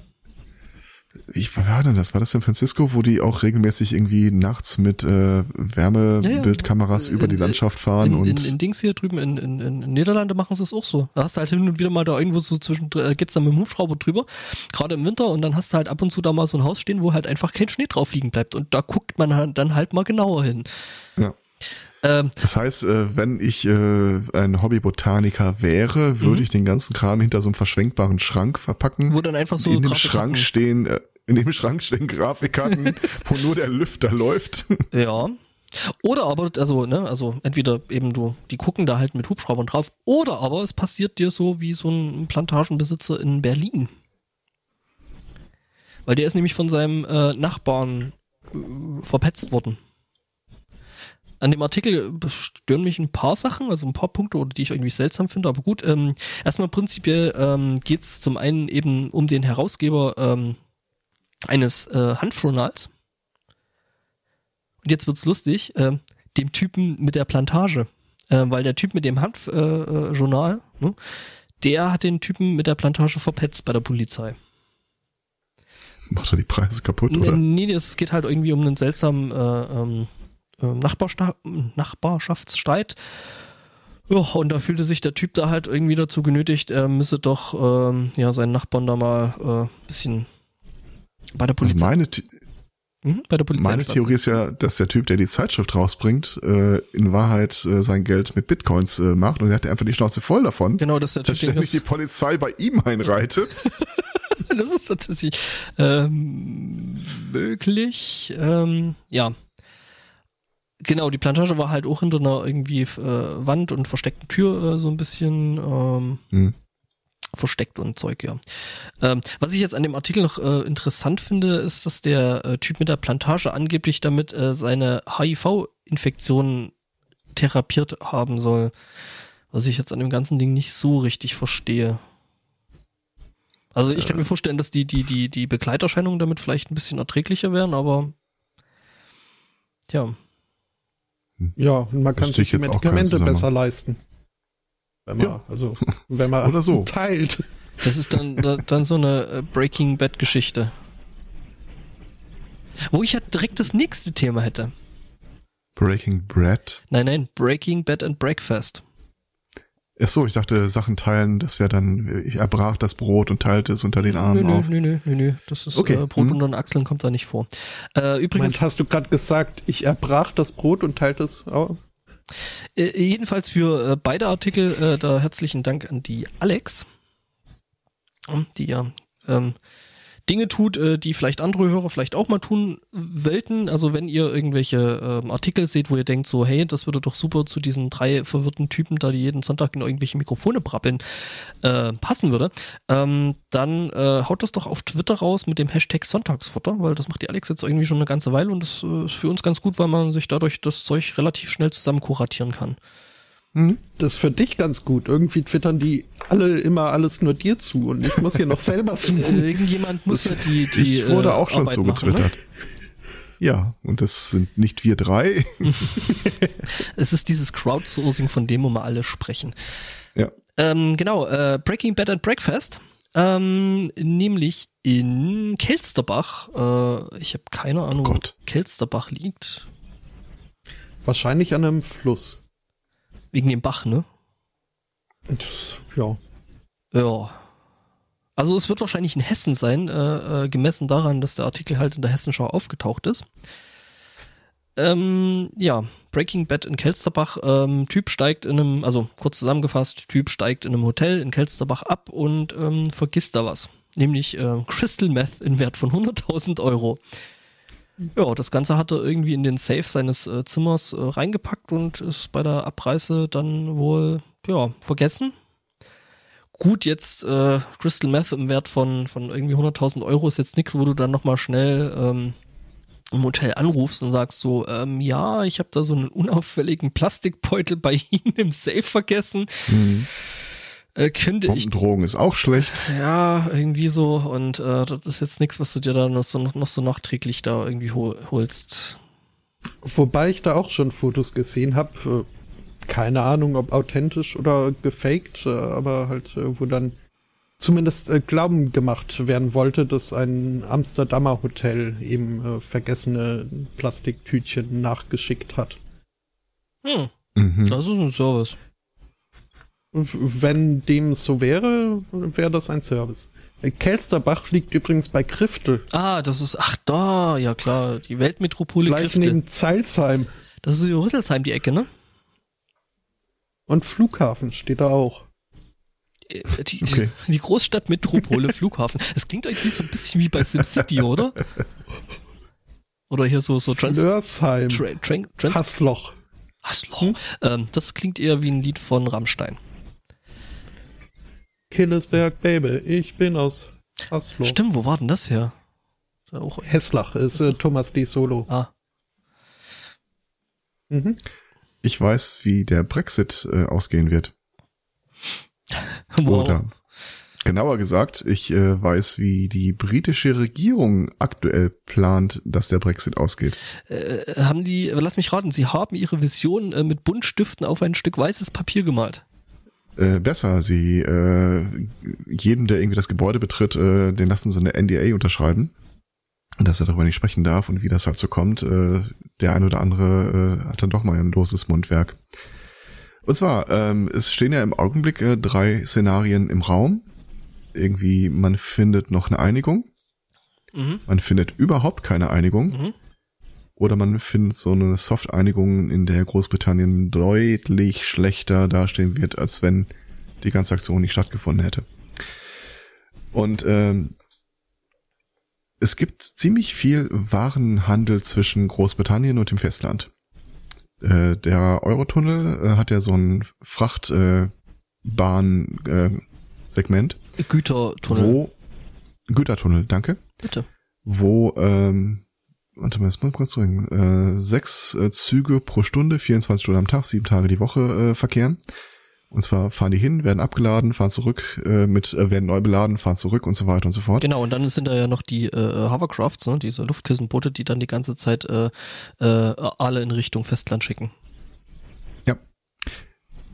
Ich, wo war denn das? War das San Francisco, wo die auch regelmäßig irgendwie nachts mit äh, Wärmebildkameras Ja, ja. über die In- Landschaft fahren In, und in, in Dings hier drüben in, in, in Niederlande machen sie es auch so. Da hast du halt hin und wieder mal da irgendwo so zwischen, äh, geht's dann mit dem Hubschrauber drüber, gerade im Winter und dann hast du halt ab und zu da mal so ein Haus stehen, wo halt einfach kein Schnee drauf liegen bleibt und da guckt man halt dann halt mal genauer hin. Ja. Ähm, das heißt, äh, wenn ich äh, ein Hobbybotaniker wäre, würde Mhm. ich den ganzen Kram hinter so einem verschwenkbaren Schrank verpacken. wo dann einfach so in dem Grafikkarten- Schrank stehen, äh, in dem Schrank stehen Grafikkarten, wo nur der Lüfter läuft. Ja. Oder aber, also, ne, also entweder eben du, die gucken da halt mit Hubschraubern drauf, oder aber es passiert dir so wie so ein Plantagenbesitzer in Berlin. Weil der ist nämlich von seinem äh, Nachbarn äh, verpetzt worden. An dem Artikel stören mich ein paar Sachen, also ein paar Punkte, oder die ich irgendwie seltsam finde, aber gut. Ähm, erstmal prinzipiell ähm, geht es zum einen eben um den Herausgeber ähm, eines äh, Hanfjournals. Und jetzt wird's lustig, äh, dem Typen mit der Plantage. Äh, weil der Typ mit dem Hanfjournal, äh, Journal, ne, der hat den Typen mit der Plantage verpetzt bei der Polizei. Macht er die Preise kaputt, oder? Nee, nee, es geht halt irgendwie um einen seltsamen äh, ähm, äh, Nachbarsta Nachbarschaftsstreit. Ja, und da fühlte sich der Typ da halt irgendwie dazu genötigt, er müsse doch ähm, ja seinen Nachbarn da mal äh, bisschen bei der Also Polizei. meine, The- Mhm, bei der Polizei. Meine Theorie ist ja, dass der Typ, der die Zeitschrift rausbringt, äh, in Wahrheit äh, sein Geld mit Bitcoins äh, macht und er hat einfach die Schnauze voll davon. Genau, dass der dass Typ ständig die Polizei bei ihm einreitet. das ist tatsächlich ähm, möglich. Ähm, ja. Genau, die Plantage war halt auch hinter einer irgendwie äh, Wand und versteckten Tür äh, so ein bisschen ähm, hm. versteckt und Zeug, ja. Ähm, was ich jetzt an dem Artikel noch äh, interessant finde, ist, dass der äh, Typ mit der Plantage angeblich damit äh, seine HIV-Infektion therapiert haben soll. Was ich jetzt an dem ganzen Ding nicht so richtig verstehe. Also ich kann mir vorstellen, dass die, die, die, die Begleiterscheinungen damit vielleicht ein bisschen erträglicher wären, aber ja. Ja, und man kann sich die jetzt auch keinen Medikamente besser leisten. Wenn man, Ja. also, wenn man Oder so. teilt. Das ist dann, da- dann so eine äh, Breaking Bad Geschichte. Wo ich ja direkt das nächste Thema hätte. Breaking Bread. Nein, nein, Breaking Bed and Breakfast. Ach so, ich dachte, Sachen teilen, das wäre dann, ich erbrach das Brot und teilte es unter den Armen nö, auf. nö, nö, nö, nö. Das ist Okay. äh, Brot Hm. unter den Achseln kommt da nicht vor. Äh, übrigens, Meint, hast du gerade gesagt, ich erbrach das Brot und teilte es auf? Äh, jedenfalls für äh, beide Artikel äh, da herzlichen Dank an die Alex, die ja ähm, Dinge tut, äh, die vielleicht andere Hörer vielleicht auch mal tun wollten. Also wenn ihr irgendwelche ähm, Artikel seht, wo ihr denkt so, hey, das würde doch super zu diesen drei verwirrten Typen, da die jeden Sonntag in irgendwelche Mikrofone brabbeln, äh, passen würde, ähm, dann äh, haut das doch auf Twitter raus mit dem Hashtag Sonntagsfutter, weil das macht die Alex jetzt irgendwie schon eine ganze Weile und das äh, ist für uns ganz gut, weil man sich dadurch das Zeug relativ schnell zusammen kuratieren kann. Hm? Das ist für dich ganz gut. Irgendwie twittern die alle immer alles nur dir zu und ich muss hier noch selber suchen. Irgendjemand muss ja die, die ich wurde äh, auch schon Arbeit so machen, ne? getwittert. Ja, und das sind nicht wir drei. Es ist dieses Crowdsourcing, von dem wir mal alle sprechen. ja. Ähm, genau, äh, Breaking Bad and Breakfast. Ähm, nämlich in Kelsterbach. Äh, ich habe keine Ahnung, wo Gott. Kelsterbach liegt. Wahrscheinlich an einem Fluss. Wegen dem Bach, ne? Ja. Ja. Also es wird wahrscheinlich in Hessen sein, äh, äh, gemessen daran, dass der Artikel halt in der Hessenschau aufgetaucht ist. Ähm, ja, Breaking Bad in Kelsterbach. Ähm, typ steigt in einem, also kurz zusammengefasst, Typ steigt in einem Hotel in Kelsterbach ab und ähm, vergisst da was. Nämlich äh, Crystal Meth in Wert von 100.000 Euro. Ja, das Ganze hat er irgendwie in den Safe seines äh, Zimmers äh, reingepackt und ist bei der Abreise dann wohl, ja, vergessen. Gut, jetzt äh, Crystal Meth im Wert von, von irgendwie 100.000 Euro ist jetzt nichts, wo du dann nochmal schnell ähm, im Hotel anrufst und sagst so, ähm, ja, ich habe da so einen unauffälligen Plastikbeutel bei Ihnen im Safe vergessen. Mhm. Äh, könnte ich Bombendrohung ist auch schlecht. ja, irgendwie so. Und äh, das ist jetzt nichts, was du dir da noch so, noch so nachträglich da irgendwie hol, holst. Wobei ich da auch schon Fotos gesehen habe. Keine Ahnung, ob authentisch oder gefaked, äh, aber halt, äh, wo dann zumindest äh, Glauben gemacht werden wollte, dass ein Amsterdamer Hotel eben äh, vergessene Plastiktütchen nachgeschickt hat. Hm, Mhm. das ist ein Service. Wenn dem so wäre, wäre das ein Service. Kelsterbach liegt übrigens bei Kriftel, Ah, das ist, ach da, ja klar, die Weltmetropole gleich Krifte. neben Zeilsheim. Das ist so Rüsselsheim, die Ecke, ne? Und Flughafen steht da auch. Äh, Die, Okay. die Großstadtmetropole Flughafen. Es klingt irgendwie so ein bisschen wie bei SimCity, oder? Oder hier so, so Trans... Flörsheim, Tra Tran Trans Hassloch. Hasloch. Ähm, das klingt eher wie ein Lied von Rammstein. Killesberg, Baby, ich bin aus Hassloch. Stimmt, wo war denn das her? Ist ja auch, Hesslach ist äh, Thomas D. Solo. ah, Mhm. Ich weiß, wie der Brexit äh, ausgehen wird. wow. Oder genauer gesagt, ich äh, weiß, wie die britische Regierung aktuell plant, dass der Brexit ausgeht. Äh, haben die, lass mich raten, sie haben ihre Vision äh, mit Buntstiften auf ein Stück weißes Papier gemalt. Äh, besser, sie äh, jedem, der irgendwie das Gebäude betritt, äh, den lassen sie eine NDA unterschreiben, dass er darüber nicht sprechen darf und wie das halt so kommt. Äh, der ein oder andere äh, hat dann doch mal ein loses Mundwerk. Und zwar, ähm, es stehen ja im Augenblick äh, drei Szenarien im Raum. Irgendwie, man findet noch eine Einigung. Mhm. Man findet überhaupt keine Einigung. Mhm. Oder man findet so eine Soft-Einigung, in der Großbritannien deutlich schlechter dastehen wird, als wenn die ganze Aktion nicht stattgefunden hätte. Und ähm, es gibt ziemlich viel Warenhandel zwischen Großbritannien und dem Festland. Äh, der Eurotunnel äh, hat ja so ein Frachtbahn äh, Segment, Gütertunnel. wo Gütertunnel, danke, Bitte. wo ähm, warte mal, jetzt mal kurz drin, äh, sechs äh, Züge pro Stunde, 24 Stunden am Tag, sieben Tage die Woche äh, verkehren. Und zwar fahren die hin, werden abgeladen, fahren zurück, äh, mit äh, werden neu beladen, fahren zurück und so weiter und so fort. Genau, und dann sind da ja noch die äh, Hovercrafts, ne, diese Luftkissenboote, die dann die ganze Zeit äh, äh, alle in Richtung Festland schicken.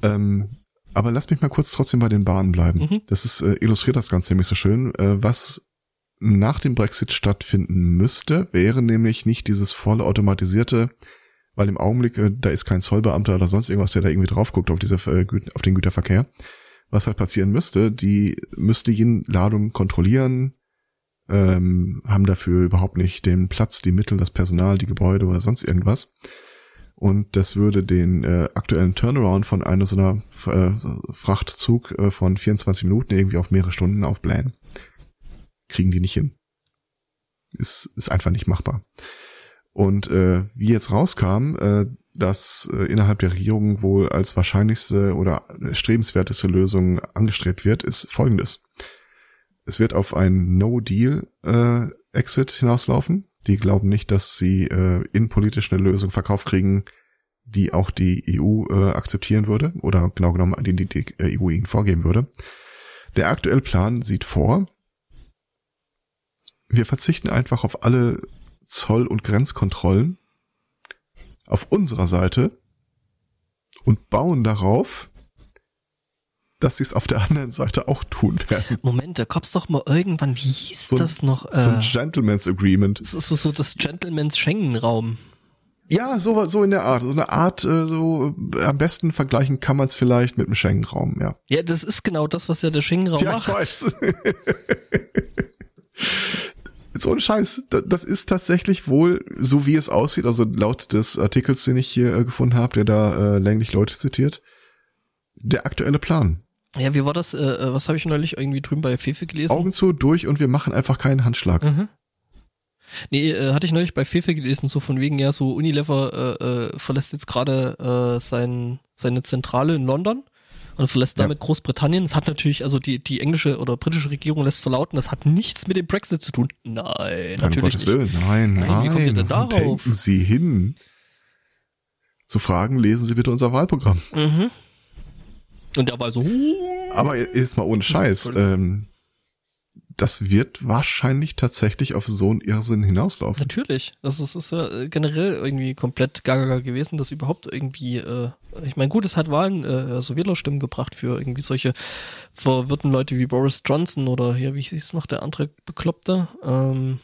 Ähm, aber lass mich mal kurz trotzdem bei den Bahnen bleiben. Mhm. Das ist äh, illustriert das Ganze nämlich so schön. Äh, was nach dem Brexit stattfinden müsste, wäre nämlich nicht dieses voll automatisierte, weil im Augenblick äh, da ist kein Zollbeamter oder sonst irgendwas, der da irgendwie drauf guckt auf diese äh, auf den Güterverkehr. Was halt passieren müsste, die müsste jeden Ladung kontrollieren, ähm, haben dafür überhaupt nicht den Platz, die Mittel, das Personal, die Gebäude oder sonst irgendwas. Und das würde den äh, aktuellen Turnaround von einer so einer äh, Frachtzug äh, von 24 Minuten irgendwie auf mehrere Stunden aufblähen. Kriegen die nicht hin. Ist, ist einfach nicht machbar. Und äh, wie jetzt rauskam, äh, dass äh, innerhalb der Regierung wohl als wahrscheinlichste oder strebenswerteste Lösung angestrebt wird, ist folgendes. Es wird auf ein No-Deal-Exit hinauslaufen. Die glauben nicht, dass sie äh, innenpolitisch eine Lösung verkauft kriegen, die auch die EU äh, akzeptieren würde oder genau genommen, die die, die EU ihnen vorgeben würde. Der aktuelle Plan sieht vor, wir verzichten einfach auf alle Zoll- und Grenzkontrollen auf unserer Seite und bauen darauf, dass sie es auf der anderen Seite auch tun werden. Moment, da gab's doch mal irgendwann, wie hieß So ein- das noch? So ein Äh, Gentleman's Agreement. das ist so, so das Gentleman's Schengen-Raum. Ja, so, so in der Art. So eine Art, äh, so äh, am besten vergleichen kann man es vielleicht mit dem Schengen-Raum, ja. Ja, das ist genau das, was ja der Schengen-Raum Ja, macht. ich weiß. Jetzt ohne Scheiß, da- das ist tatsächlich wohl, so wie es aussieht, also laut des Artikels, den ich hier äh, gefunden habe, der da äh, länglich Leute zitiert, der aktuelle Plan. Ja, wie war das? Äh, äh, was habe ich neulich irgendwie drüben bei Fefe gelesen? Augen zu, durch und wir machen einfach keinen Handschlag. Mhm. Nee, äh, hatte ich neulich bei Fefe gelesen, so von wegen, ja, so Unilever äh, äh, verlässt jetzt gerade äh, sein, seine Zentrale in London und verlässt Ja. damit Großbritannien. Das hat natürlich, also die, die englische oder britische Regierung lässt verlauten, das hat nichts mit dem Brexit zu tun. Nein, um natürlich Gottes nicht. Willen. Nein, Nein, nein. wie kommt ihr denn darauf? Denken Sie hin. Zu fragen, lesen Sie bitte unser Wahlprogramm. Mhm. Und der war so, Aber jetzt mal ohne Scheiß. Ähm, das wird wahrscheinlich tatsächlich auf so einen Irrsinn hinauslaufen. Natürlich. Das ist, ist ja äh, generell irgendwie komplett gaga gewesen, dass überhaupt irgendwie, äh, ich meine, gut, es hat Wahlen, äh, so Wählerstimmen gebracht für irgendwie solche verwirrten Leute wie Boris Johnson oder hier, wie hieß noch der andere Bekloppte? Ähm,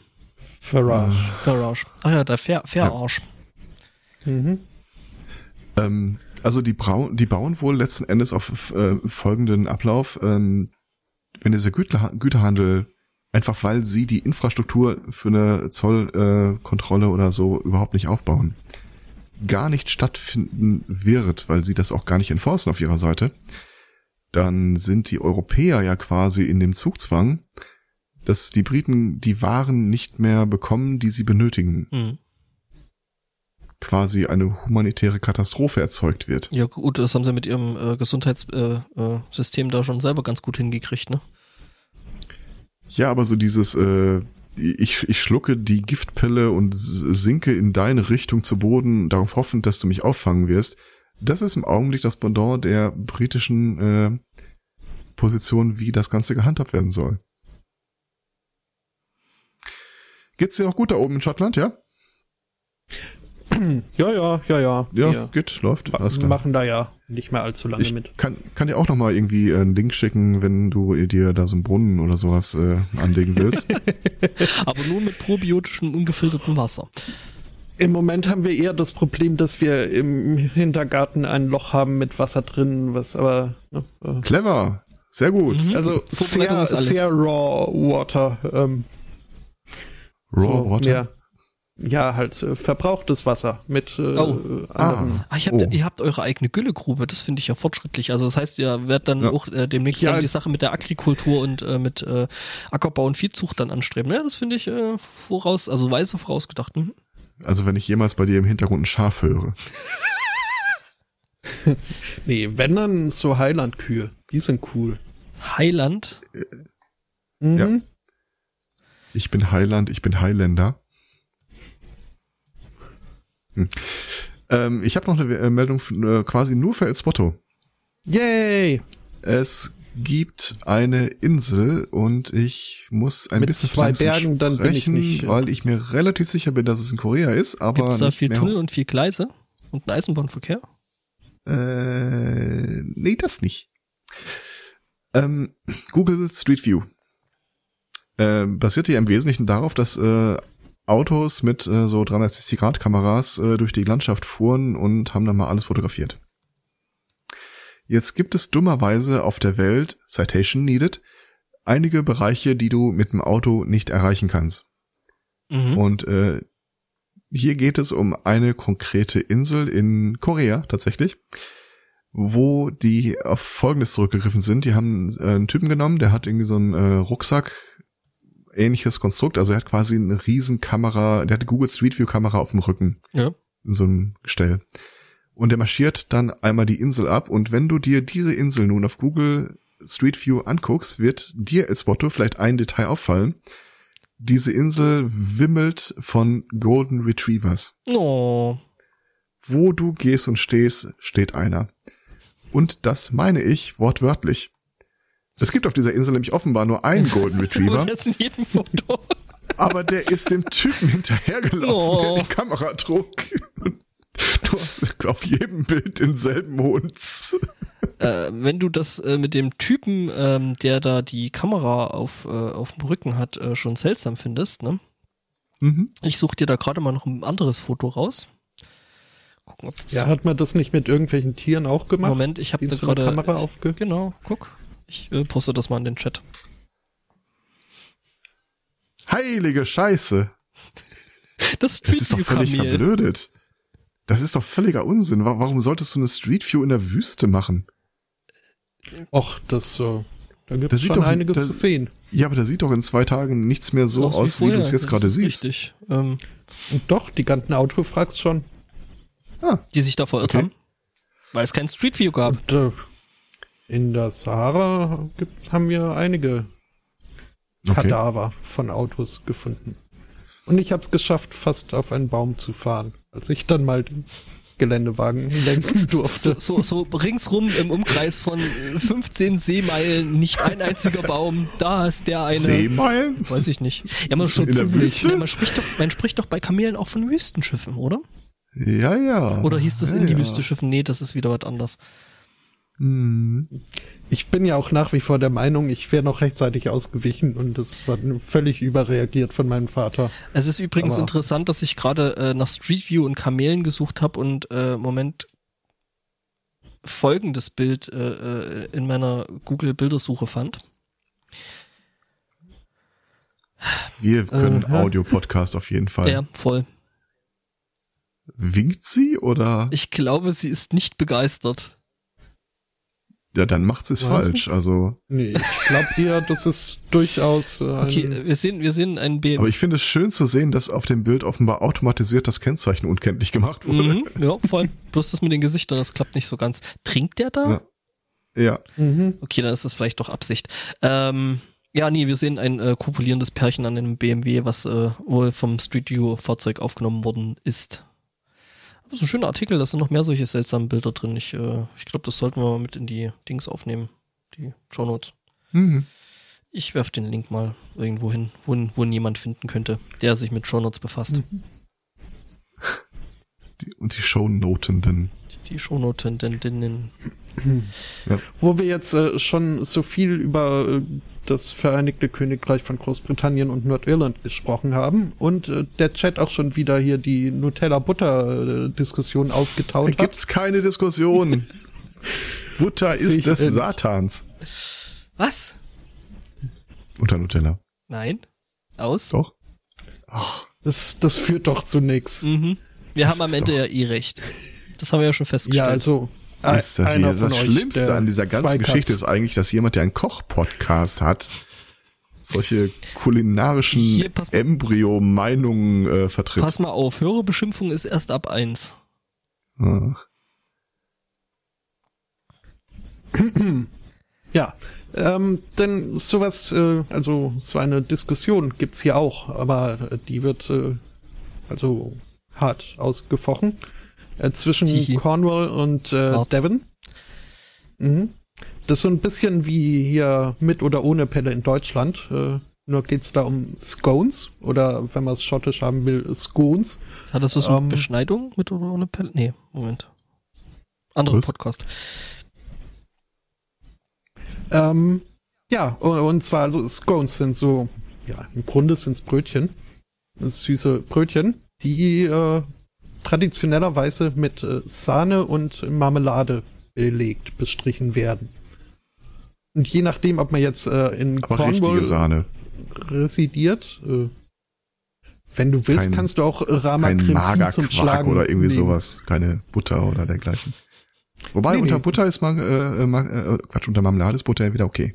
Farage. Farage. Ach ja, der Fair, Fairarsch. Mhm. Ähm, also die, Brau die bauen wohl letzten Endes auf äh, folgenden Ablauf. Ähm, wenn dieser Güter Güterhandel, einfach weil sie die Infrastruktur für eine Zollkontrolle äh, oder so überhaupt nicht aufbauen, gar nicht stattfinden wird, weil sie das auch gar nicht enforcen auf ihrer Seite, dann sind die Europäer ja quasi in dem Zugzwang, dass die Briten die Waren nicht mehr bekommen, die sie benötigen. Mhm. Quasi eine humanitäre Katastrophe erzeugt wird. Ja gut, das haben sie mit ihrem äh, Gesundheitssystem äh, System da schon selber ganz gut hingekriegt, ne? Ja, aber so dieses, äh, ich, ich schlucke die Giftpille und sinke in deine Richtung zu Boden, darauf hoffend, dass du mich auffangen wirst, das ist im Augenblick das Pendant der britischen äh, Position, wie das Ganze gehandhabt werden soll. Geht's dir noch gut da oben in Schottland, ja? Ja, ja, ja, ja. Ja, Wir geht, läuft. Alles ma- klar. machen da ja nicht mehr allzu lange Ich mit. kann, kann dir auch noch mal irgendwie äh, einen Link schicken, wenn du dir da so einen Brunnen oder sowas äh, anlegen willst. Aber nur mit probiotischem, ungefiltertem Wasser. Im Moment haben wir eher das Problem, dass wir im Hintergarten ein Loch haben mit Wasser drin, was aber ne, äh, Clever, sehr gut. Mhm. also sehr, sehr raw water. Ähm, Raw So, Water? Ja, ja, halt äh, verbrauchtes Wasser mit äh, Oh. anderen. Ah, ich habt, Oh. ihr habt eure eigene Güllegrube, das finde ich ja fortschrittlich. Also das heißt, ihr werdet dann Ja. auch äh, demnächst Ja. dann die Sache mit der Agrikultur und äh, mit äh, Ackerbau und Viehzucht dann anstreben. Ja, das finde ich äh, voraus, also weise vorausgedacht. Mhm. Also wenn ich jemals bei dir im Hintergrund ein Schaf höre. Nee, wenn dann so Heilandkühe. Die sind cool. Heiland. Mhm. Ja. Ich bin Heiland, ich bin Highlander. Hm. Ähm, ich habe noch eine äh, Meldung äh, quasi nur für El Spotto. Yay! Es gibt eine Insel und ich muss ein Mit bisschen zwei Bergen, dann bin ich sprechen, nicht, äh, weil ich mir relativ sicher bin, dass es in Korea ist, aber Gibt es da nicht viel mehr. Tunnel und viel Gleise und einen Eisenbahnverkehr? Äh, nee, das nicht. Ähm, Google Street View äh, basierte ja im Wesentlichen darauf, dass äh, Autos mit äh, so 360-Grad-Kameras äh, durch die Landschaft fuhren und haben dann mal alles fotografiert. Jetzt gibt es dummerweise auf der Welt, Citation needed, einige Bereiche, die du mit dem Auto nicht erreichen kannst. Mhm. Und äh, hier geht es um eine konkrete Insel in Korea tatsächlich, wo die auf Folgendes zurückgegriffen sind. Die haben äh, einen Typen genommen, der hat irgendwie so einen äh, Rucksack ähnliches Konstrukt, also er hat quasi eine riesen Kamera, der hat eine Google Street View Kamera auf dem Rücken Ja. in so einem Gestell. Und der marschiert dann einmal die Insel ab und wenn du dir diese Insel nun auf Google Street View anguckst, wird dir als Motto vielleicht ein Detail auffallen. Diese Insel wimmelt von Golden Retrievers. Oh. Wo du gehst und stehst, steht einer. Und das meine ich wortwörtlich. Es gibt auf dieser Insel nämlich offenbar nur einen Golden Retriever, jetzt in jedem Foto. aber der ist dem Typen hinterhergelaufen, Oh. der die Kamera trug. Du hast auf jedem Bild denselben Hund. äh, wenn du das äh, mit dem Typen, ähm, der da die Kamera auf, äh, auf dem Rücken hat, äh, schon seltsam findest, ne? Mhm. Ich suche dir da gerade mal noch ein anderes Foto raus. Gucken, ob das Ja, hat man das nicht mit irgendwelchen Tieren auch gemacht? Moment, ich habe Die da gerade Kamera aufge... Genau, guck. Ich äh, poste das mal in den Chat. Heilige Scheiße. Das Das ist doch Street völlig Kamel. verblödet. Das ist doch völliger Unsinn. Wa- Warum solltest du eine Street View in der Wüste machen? Och, das, äh, da gibt es schon doch- einiges das- zu sehen. Ja, aber da sieht doch in zwei Tagen nichts mehr so aus, wie, du es jetzt das gerade ist siehst. Richtig. Ähm, Und doch, die ganzen Autofrags schon. Ah, die sich da verirrt Okay. haben. Weil es kein Street View gab. Und, äh, in der Sahara gibt, haben wir einige okay. Kadaver von Autos gefunden. Und ich habe es geschafft, fast auf einen Baum zu fahren, als ich dann mal den Geländewagen lenken So, durfte. so, so ringsrum im Umkreis von äh, 15 Seemeilen nicht ein einziger Baum. Da ist der eine. Seemeilen? Weiß ich nicht. Ja, man, Wüste? Ja, man, spricht doch, man spricht doch bei Kamelen auch von Wüstenschiffen, oder? Ja, ja. Oder hieß das ja, in die ja. Wüste schiffen? Nee, das ist wieder was anderes. Hm. Ich bin ja auch nach wie vor der Meinung, ich wäre noch rechtzeitig ausgewichen und das war völlig überreagiert von meinem Vater. Es ist übrigens Aber- interessant, dass ich gerade äh, nach Street View und Kamelen gesucht habe und äh, im Moment folgendes Bild äh, äh, in meiner Google Bildersuche fand. Wir können Aha. Audio-Podcast auf jeden Fall. Ja, voll. Winkt sie oder? Ich glaube, sie ist nicht begeistert. Ja, dann macht sie es falsch. Also, Nee, ich glaube eher, das ist durchaus äh, ein, Okay, wir sehen, wir sehen einen BMW. aber ich finde es schön zu sehen, dass auf dem Bild offenbar automatisiert das Kennzeichen unkenntlich gemacht wurde. Mhm, ja, voll. Bloß das mit den Gesichtern, das klappt nicht so ganz. Trinkt der da? Ja. Ja. Mhm. Okay, dann ist das vielleicht doch Absicht. Ähm, ja, nee, wir sehen ein äh, kopulierendes Pärchen an einem BMW, was äh, wohl vom Street View Fahrzeug aufgenommen worden ist. Das ist ein schöner Artikel, da sind noch mehr solche seltsamen Bilder drin. Ich, äh, ich glaube, das sollten wir mal mit in die Dings aufnehmen, die Show Notes. Mhm. Ich werf den Link mal irgendwo hin, wo, wo jemand finden könnte, der sich mit Show Notes befasst. Die, und die Shownotenden. Die Show Notentinnen. Wo wir jetzt äh, schon so viel über äh, das Vereinigte Königreich von Großbritannien und Nordirland gesprochen haben und äh, der Chat auch schon wieder hier die Nutella-Butter-Diskussion Da aufgetaut hat. gibt's keine Diskussion. Butter ist ich des ähnlich. Satans. Was? Unter Nutella. Nein? Aus? Doch. Das, das führt doch zu nichts. Mhm. Wir Das haben am Ende doch- ja eh recht. Das haben wir ja schon Ja, festgestellt. also ein- Ist das, hier, das Schlimmste an dieser ganzen Geschichte ist eigentlich, dass jemand, der einen Koch-Podcast hat, solche kulinarischen Hier, Embryo-Meinungen äh, vertritt. Pass mal auf, Hörerbeschimpfung ist erst ab eins. Ach. Ja, ähm, denn sowas, äh, also so eine Diskussion gibt's hier auch, aber äh, die wird äh, also hart ausgefochten äh, zwischen Tichi. Cornwall und äh, Hart. Devon. Mhm. Das ist so ein bisschen wie hier mit oder ohne Pelle in Deutschland. Äh, nur geht's da um Scones oder wenn man es schottisch haben will, Scones. Hat das was mit Ähm, Beschneidung mit oder ohne Pelle? Nee, Moment. Anderer Was? Podcast. Ähm, ja, und, und zwar, also Scones sind so, ja, im Grunde sind's Brötchen. Süße Brötchen, die äh, traditionellerweise mit äh, Sahne und Marmelade belegt, bestrichen werden. Und je nachdem, ob man jetzt äh, in Aber Cornwall residiert, äh, wenn du willst, Kein- kannst du auch Rama Kein Creme zum Schlagen oder irgendwie nehmen. sowas. Keine Butter oder dergleichen. Wobei Nee, unter nee. Butter ist man, äh, äh, äh, Quatsch, unter Marmelade ist Butter ja wieder okay.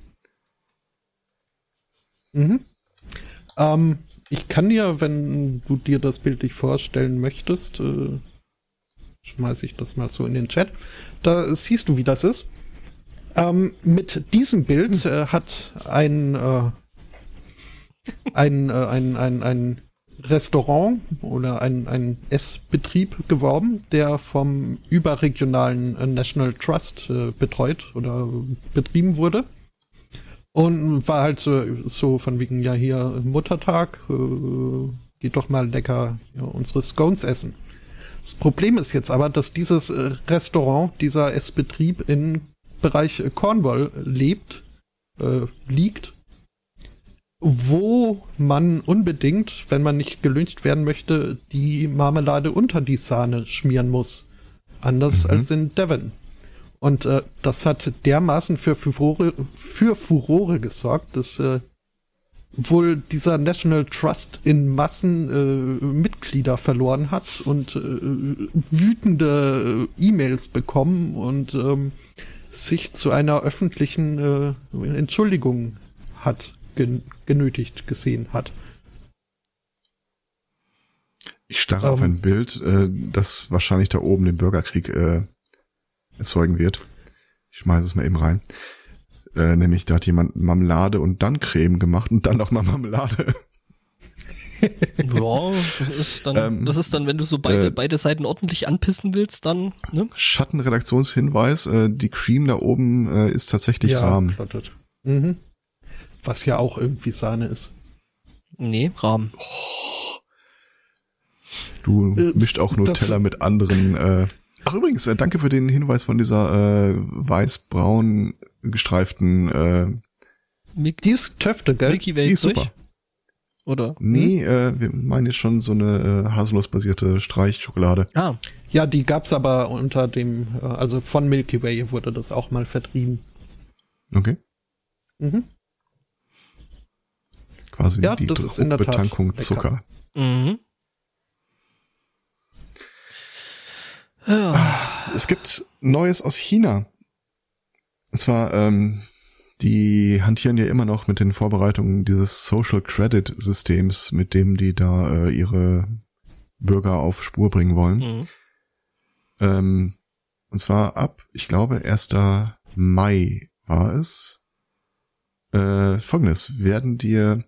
Mhm. Ähm, ich kann dir, wenn du dir das bildlich vorstellen möchtest, äh, schmeiße ich das mal so in den Chat, da siehst du, wie das ist. Ähm, mit diesem Bild äh, hat ein, äh, ein, äh, ein, ein, ein Restaurant oder ein, ein Essbetrieb geworben, der vom überregionalen äh, National Trust äh, betreut oder betrieben wurde. Und war halt so, so von wegen, ja, hier Muttertag, äh, geht doch mal lecker ja, unsere Scones essen. Das Problem ist jetzt aber, dass dieses äh, Restaurant, dieser Essbetrieb im Bereich Cornwall lebt, äh, liegt, wo man unbedingt, wenn man nicht gelyncht werden möchte, die Marmelade unter die Sahne schmieren muss. Anders Mhm. als in Devon. Und äh, das hat dermaßen für Furore, für Furore gesorgt, dass äh, wohl dieser National Trust in Massen äh, Mitglieder verloren hat und äh, wütende äh, E-Mails bekommen und ähm, sich zu einer öffentlichen äh, Entschuldigung hat gen genötigt gesehen hat. Ich starre auf Ähm. ein Bild, äh, das wahrscheinlich da oben den Bürgerkrieg äh, erzeugen wird. Ich schmeiße es mal eben rein. Äh, nämlich, da hat jemand Marmelade und dann Creme gemacht und dann nochmal Marmelade. Ja, das ist dann, Ähm, das ist dann, wenn du so beide, äh, beide Seiten ordentlich anpissen willst, dann, ne? Schattenredaktionshinweis, äh, die Cream da oben äh, ist tatsächlich Rahmen. plottet. Mhm. Was ja auch irgendwie Sahne ist. Nee, Rahmen. Du Äh, mischt auch das- Nutella mit anderen. Ach übrigens, äh, danke für den Hinweis von dieser äh, weiß-braun gestreiften. Äh, Die ist Töfte, gell? Milky die Way ist Zeug? super. Oder? Nee, äh, wir meinen jetzt schon so eine äh, haselnussbasierte Streichschokolade. Ah, Ja, die gab's aber unter dem, äh, also von Milky Way wurde das auch mal vertrieben. Okay. Mhm. Quasi Ja, die das ist in der Tat Druckbetankung lecker. Zucker. mhm. Es gibt Neues aus China. Und zwar, ähm, die hantieren ja immer noch mit den Vorbereitungen dieses Social Credit Systems, mit dem die da äh, ihre Bürger auf Spur bringen wollen. mhm. Ähm, und zwar ab, ich glaube, 1. Mai war es. Äh, Folgendes, werden dir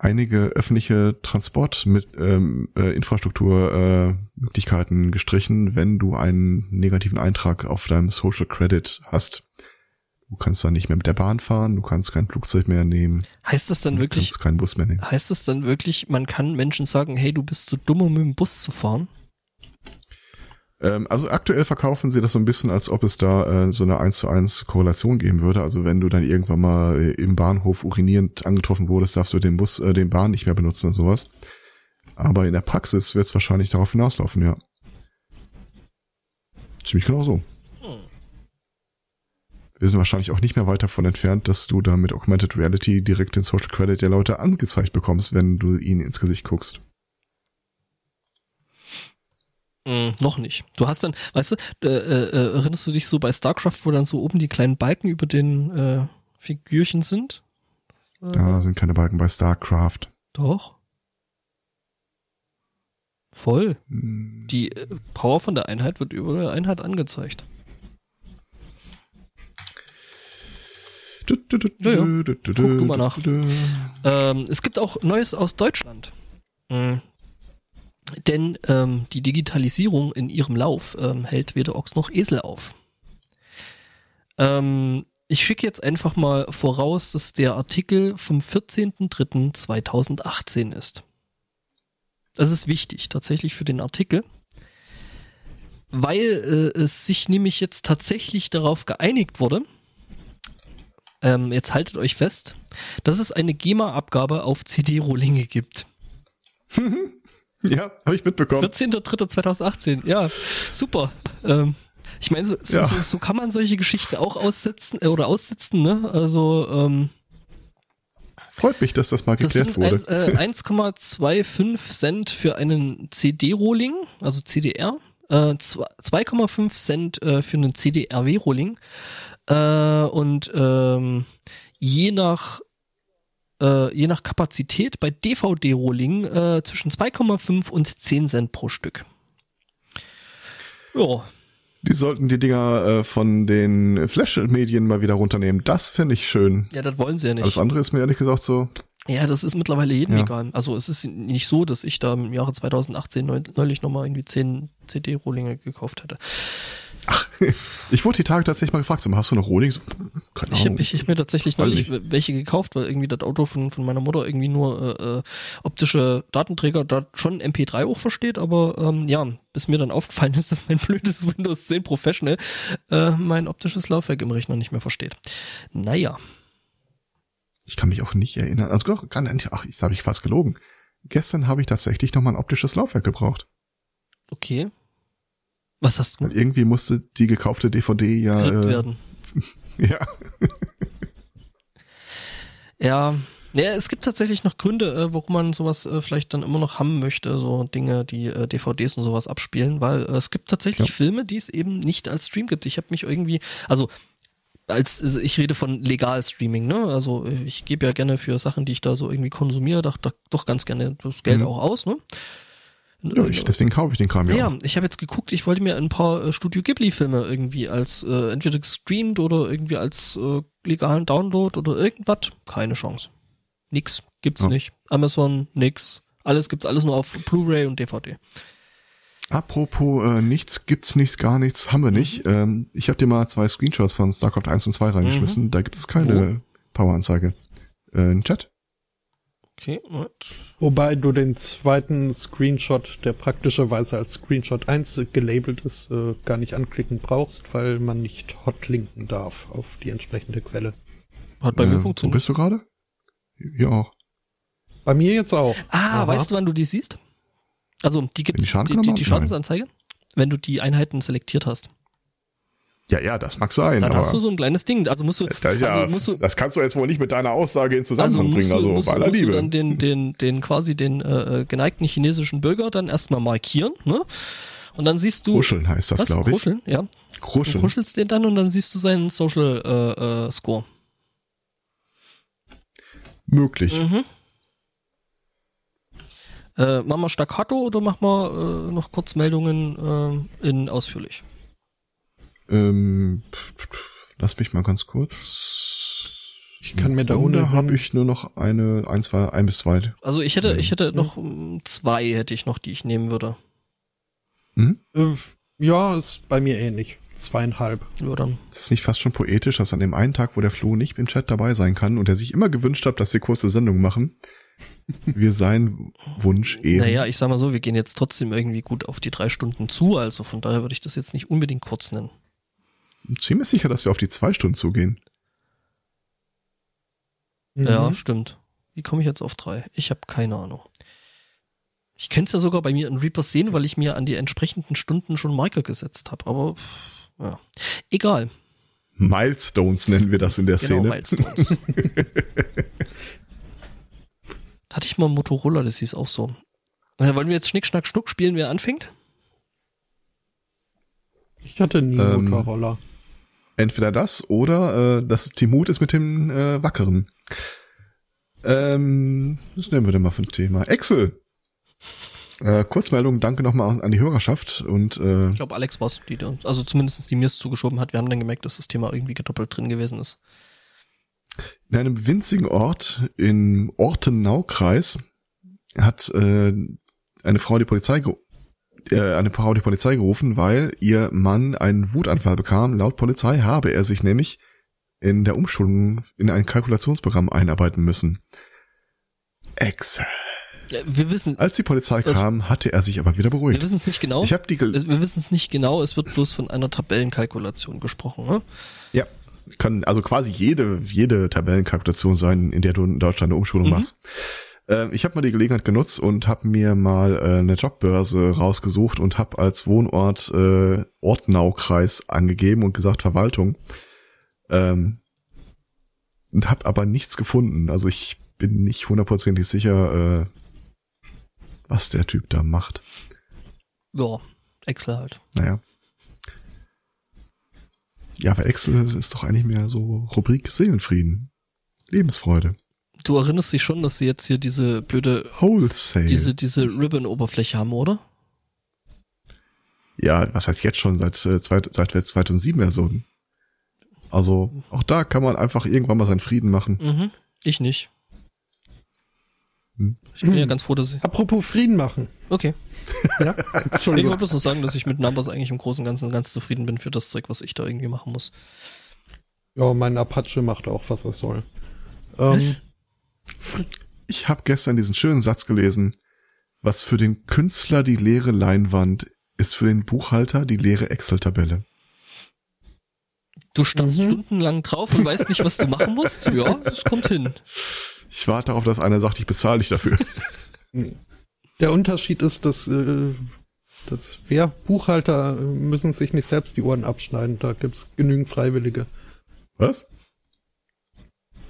einige öffentliche Transport mit ähm, äh, Infrastruktur äh, Möglichkeiten gestrichen, wenn du einen negativen Eintrag auf deinem Social Credit hast. Du kannst dann nicht mehr mit der Bahn fahren, du kannst kein Flugzeug mehr nehmen, heißt das dann du wirklich, kannst keinen Bus mehr nehmen. heißt das dann wirklich, man kann Menschen sagen, hey, du bist zu dumm, um mit dem Bus zu fahren? Ähm, also aktuell verkaufen sie das so ein bisschen, als ob es da äh, so eine 1 zu 1 Korrelation geben würde. Also wenn du dann irgendwann mal äh, im Bahnhof urinierend angetroffen wurdest, darfst du den Bus, äh, den Bahn nicht mehr benutzen und sowas. Aber in der Praxis wird es wahrscheinlich darauf hinauslaufen, ja. Ziemlich genau so. Wir sind wahrscheinlich auch nicht mehr weit davon entfernt, dass du da mit Augmented Reality direkt den Social Credit der Leute angezeigt bekommst, wenn du ihnen ins Gesicht guckst. Mm, noch nicht. Du hast dann, weißt du, äh, äh, erinnerst du dich so bei StarCraft, wo dann so oben die kleinen Balken über den äh, Figürchen sind? Da sind keine Balken bei StarCraft. Doch. Voll. Hm. Die äh, Power von der Einheit wird über der Einheit angezeigt. Ja, ja. Guck du mal nach. Ähm, es gibt auch Neues aus Deutschland. Mhm. Denn ähm, die Digitalisierung in ihrem Lauf ähm, hält weder Ochs noch Esel auf. Ähm, ich schicke jetzt einfach mal voraus, dass der Artikel vom 14.03.2018 ist. Das ist wichtig, tatsächlich für den Artikel, weil äh, es sich nämlich jetzt tatsächlich darauf geeinigt wurde, ähm, jetzt haltet euch fest, dass es eine GEMA-Abgabe auf CD-Rohlinge gibt. Ja, habe ich mitbekommen. 14.03.2018, ja, super. Ähm, ich meine, so, Ja. so, so kann man solche Geschichten auch aussetzen äh, oder aussitzen, ne? Also ähm, Freut mich, dass das mal das geklärt sind wurde. ein, äh, 1,25 Cent für einen CD-Rohling, also CDR, äh, zwei- 2,5 Cent äh, für einen CDRW-Rohling äh, und ähm, je nach äh, je nach Kapazität bei DVD-Rohling äh, zwischen 2,5 und 10 Cent pro Stück. Ja, Die sollten die Dinger äh, von den Flash-Medien mal wieder runternehmen. Das finde ich schön. ja, das wollen sie ja nicht. Alles andere ist mir ehrlich gesagt so. Ja, das ist mittlerweile jedem Ja. egal. Also es ist nicht so, dass ich da im Jahre 2018 neu, neulich nochmal irgendwie 10 CD-Rohlinge gekauft hätte. Ich wurde die Tage tatsächlich mal gefragt, hast du noch? So, keine Ich Ahnung. habe ich, ich hab mir tatsächlich Weiß neulich welche gekauft, weil irgendwie das Auto von, von meiner Mutter irgendwie nur äh, äh, optische Datenträger da schon MP3 auch versteht, aber ähm, ja, bis mir dann aufgefallen ist, dass mein blödes Windows 10 Professional äh, mein optisches Laufwerk im Rechner nicht mehr versteht. Naja, Ich kann mich auch nicht erinnern. Also doch, kann nicht. Ach, das habe ich fast gelogen. Gestern habe ich tatsächlich noch mal ein optisches Laufwerk gebraucht. okay. Was hast du? Irgendwie musste die gekaufte DVD ja. Äh, werden. ja. Ja, ja, es gibt tatsächlich noch Gründe, äh, warum man sowas äh, vielleicht dann immer noch haben möchte, so Dinge, die äh, DVDs und sowas abspielen, weil äh, es gibt tatsächlich Ja. Filme, die es eben nicht als Stream gibt. Ich habe mich irgendwie, also als also ich rede von legal Streaming, ne? Also ich gebe ja gerne für Sachen, die ich da so irgendwie konsumiere, doch, doch, doch ganz gerne das Geld Mhm. auch aus, ne? Ja ich, deswegen kaufe ich den Kram ja. Ja, ich habe jetzt geguckt, ich wollte mir ein paar äh, Studio Ghibli-Filme irgendwie als äh, entweder gestreamt oder irgendwie als äh, legalen Download oder irgendwas. Keine Chance. Nix. Gibt's Ja. nicht. Amazon, nix. Alles gibt's alles nur auf Blu-ray und DVD. Apropos äh, nichts, gibt's nichts, gar nichts, haben wir nicht. Mhm. Ähm, ich habe dir mal zwei Screenshots von StarCraft 1 und 2 reingeschmissen. Da gibt es keine Power-Anzeige. Äh, ein Chat? Okay, what? Wobei du den zweiten Screenshot, der praktischerweise als Screenshot 1 gelabelt ist, äh, gar nicht anklicken brauchst, weil man nicht hotlinken darf auf die entsprechende Quelle. Hat bei äh, mir Wo funktioniert. bist du gerade? Hier auch. Bei mir jetzt auch. Ah, Aha. weißt du, wann du die siehst? Also, die gibt's, die die, die, haben? Nein. Schadensanzeige, wenn du die Einheiten selektiert hast. Ja, ja, das mag sein. Dann hast du so ein kleines Ding. Also musst du, das, ja, also musst du, das kannst du jetzt wohl nicht mit deiner Aussage in Also Zusammenhang musst bringen, du, also musst, bei du- aller musst du Liebe. dann den, den, den quasi den äh, äh, geneigten chinesischen Bürger dann erstmal markieren, ne? Und dann siehst du. Kruscheln heißt das, glaube ich. Kruscheln, ja. Du Kruscheln. kruschelst den dann und dann siehst du seinen Social äh, äh, Score. Möglich. Mhm. Äh, machen wir Staccato oder machen wir äh, noch Kurzmeldungen äh, in ausführlich? Ähm, lass mich mal ganz kurz. Ich kann mir da ohnehin- habe ich nur noch eine, ein, zwei, ein bis zwei. Also ich hätte, ich hätte noch ähm, zwei hätte ich noch, die ich nehmen würde. Mhm. Äh, ja, ist bei mir ähnlich. Zweieinhalb. Ja, dann. Ist das nicht fast schon poetisch, dass an dem einen Tag, wo der Flo nicht im Chat dabei sein kann und er sich immer gewünscht hat, dass wir kurze Sendungen machen, wir seinen Wunsch eben. Naja, ich sag mal so, wir gehen jetzt trotzdem irgendwie gut auf die drei Stunden zu, also von daher würde ich das jetzt nicht unbedingt kurz nennen. Ziemlich sicher, dass wir auf die zwei Stunden zugehen. Ja, Mhm. stimmt. Wie komme ich jetzt auf drei? Ich habe keine Ahnung. Ich könnte es ja sogar bei mir in Reaper sehen, weil ich mir an die entsprechenden Stunden schon Marker gesetzt habe, aber pff, ja. Egal. Milestones nennen wir das in der Genau, Szene. Milestones. Da hatte ich mal einen Motorola, das hieß auch so. Äh, wollen wir jetzt Schnick, Schnack, Schnuck spielen, wer anfängt? Ich hatte nie Ähm, Motorroller. Entweder das oder äh, dass Timut ist mit dem äh, Wackeren. Ähm, das nehmen wir denn mal für ein Thema. Excel. Äh, Kurzmeldung, danke nochmal an die Hörerschaft und äh, Ich glaube, Alex war's, die da, also zumindest die mir es zugeschoben hat. Wir haben dann gemerkt, dass das Thema irgendwie gedoppelt drin gewesen ist. in einem winzigen Ort im Ortenaukreis hat äh, eine Frau die Polizei ge äh, eine Frau die Polizei gerufen, weil ihr Mann einen Wutanfall bekam. Laut Polizei habe er sich nämlich in der Umschulung in ein Kalkulationsprogramm einarbeiten müssen. Excel. Ja, wir wissen, Als die Polizei Das- kam, hatte er sich aber wieder wir beruhigt. wissen es nicht genau. Ich habe die wir wissen es nicht genau, es wird bloß von einer Tabellenkalkulation gesprochen. Ne? ja kann also quasi jede jede Tabellenkalkulation sein, in der du in Deutschland eine Umschulung Mhm. machst. Äh, ich habe mal die Gelegenheit genutzt und habe mir mal äh, eine Jobbörse rausgesucht und habe als Wohnort äh, Ortenaukreis angegeben und gesagt Verwaltung. Ähm, und habe aber nichts gefunden. Also ich bin nicht hundertprozentig sicher, äh, was der Typ da macht. Ja, Excel halt. Naja. Ja, aber Excel ist doch eigentlich mehr so Rubrik Seelenfrieden. Lebensfreude. Du erinnerst dich schon, dass sie jetzt hier diese blöde, Wholesale. diese, diese Ribbon-Oberfläche haben, oder? ja, was heißt jetzt schon seit, äh, zwei, seit wir 2007 Versionen. Also auch da kann man einfach irgendwann mal seinen Frieden machen. Mhm. Ich nicht. Hm. Ich bin ja ganz froh, dass ich. Apropos Frieden machen. Okay. Ja, Ich wollte Entschuldigung. bloß noch sagen, dass ich mit Numbers eigentlich im Großen und Ganzen ganz zufrieden bin für das Zeug, was ich da irgendwie machen muss. Ja, mein Apache macht auch, was er soll. Ähm, Was? Ich habe gestern diesen schönen Satz gelesen, was für den Künstler die leere Leinwand ist für den Buchhalter die leere Excel-Tabelle. Du starrst Mhm. stundenlang drauf und weißt nicht, was du machen musst? Ja, das kommt hin. Ich warte darauf, dass einer sagt, ich bezahle dich dafür. Der Unterschied ist, dass, äh, dass wer Buchhalter äh, müssen sich nicht selbst die Ohren abschneiden. Da gibt's genügend Freiwillige, Was?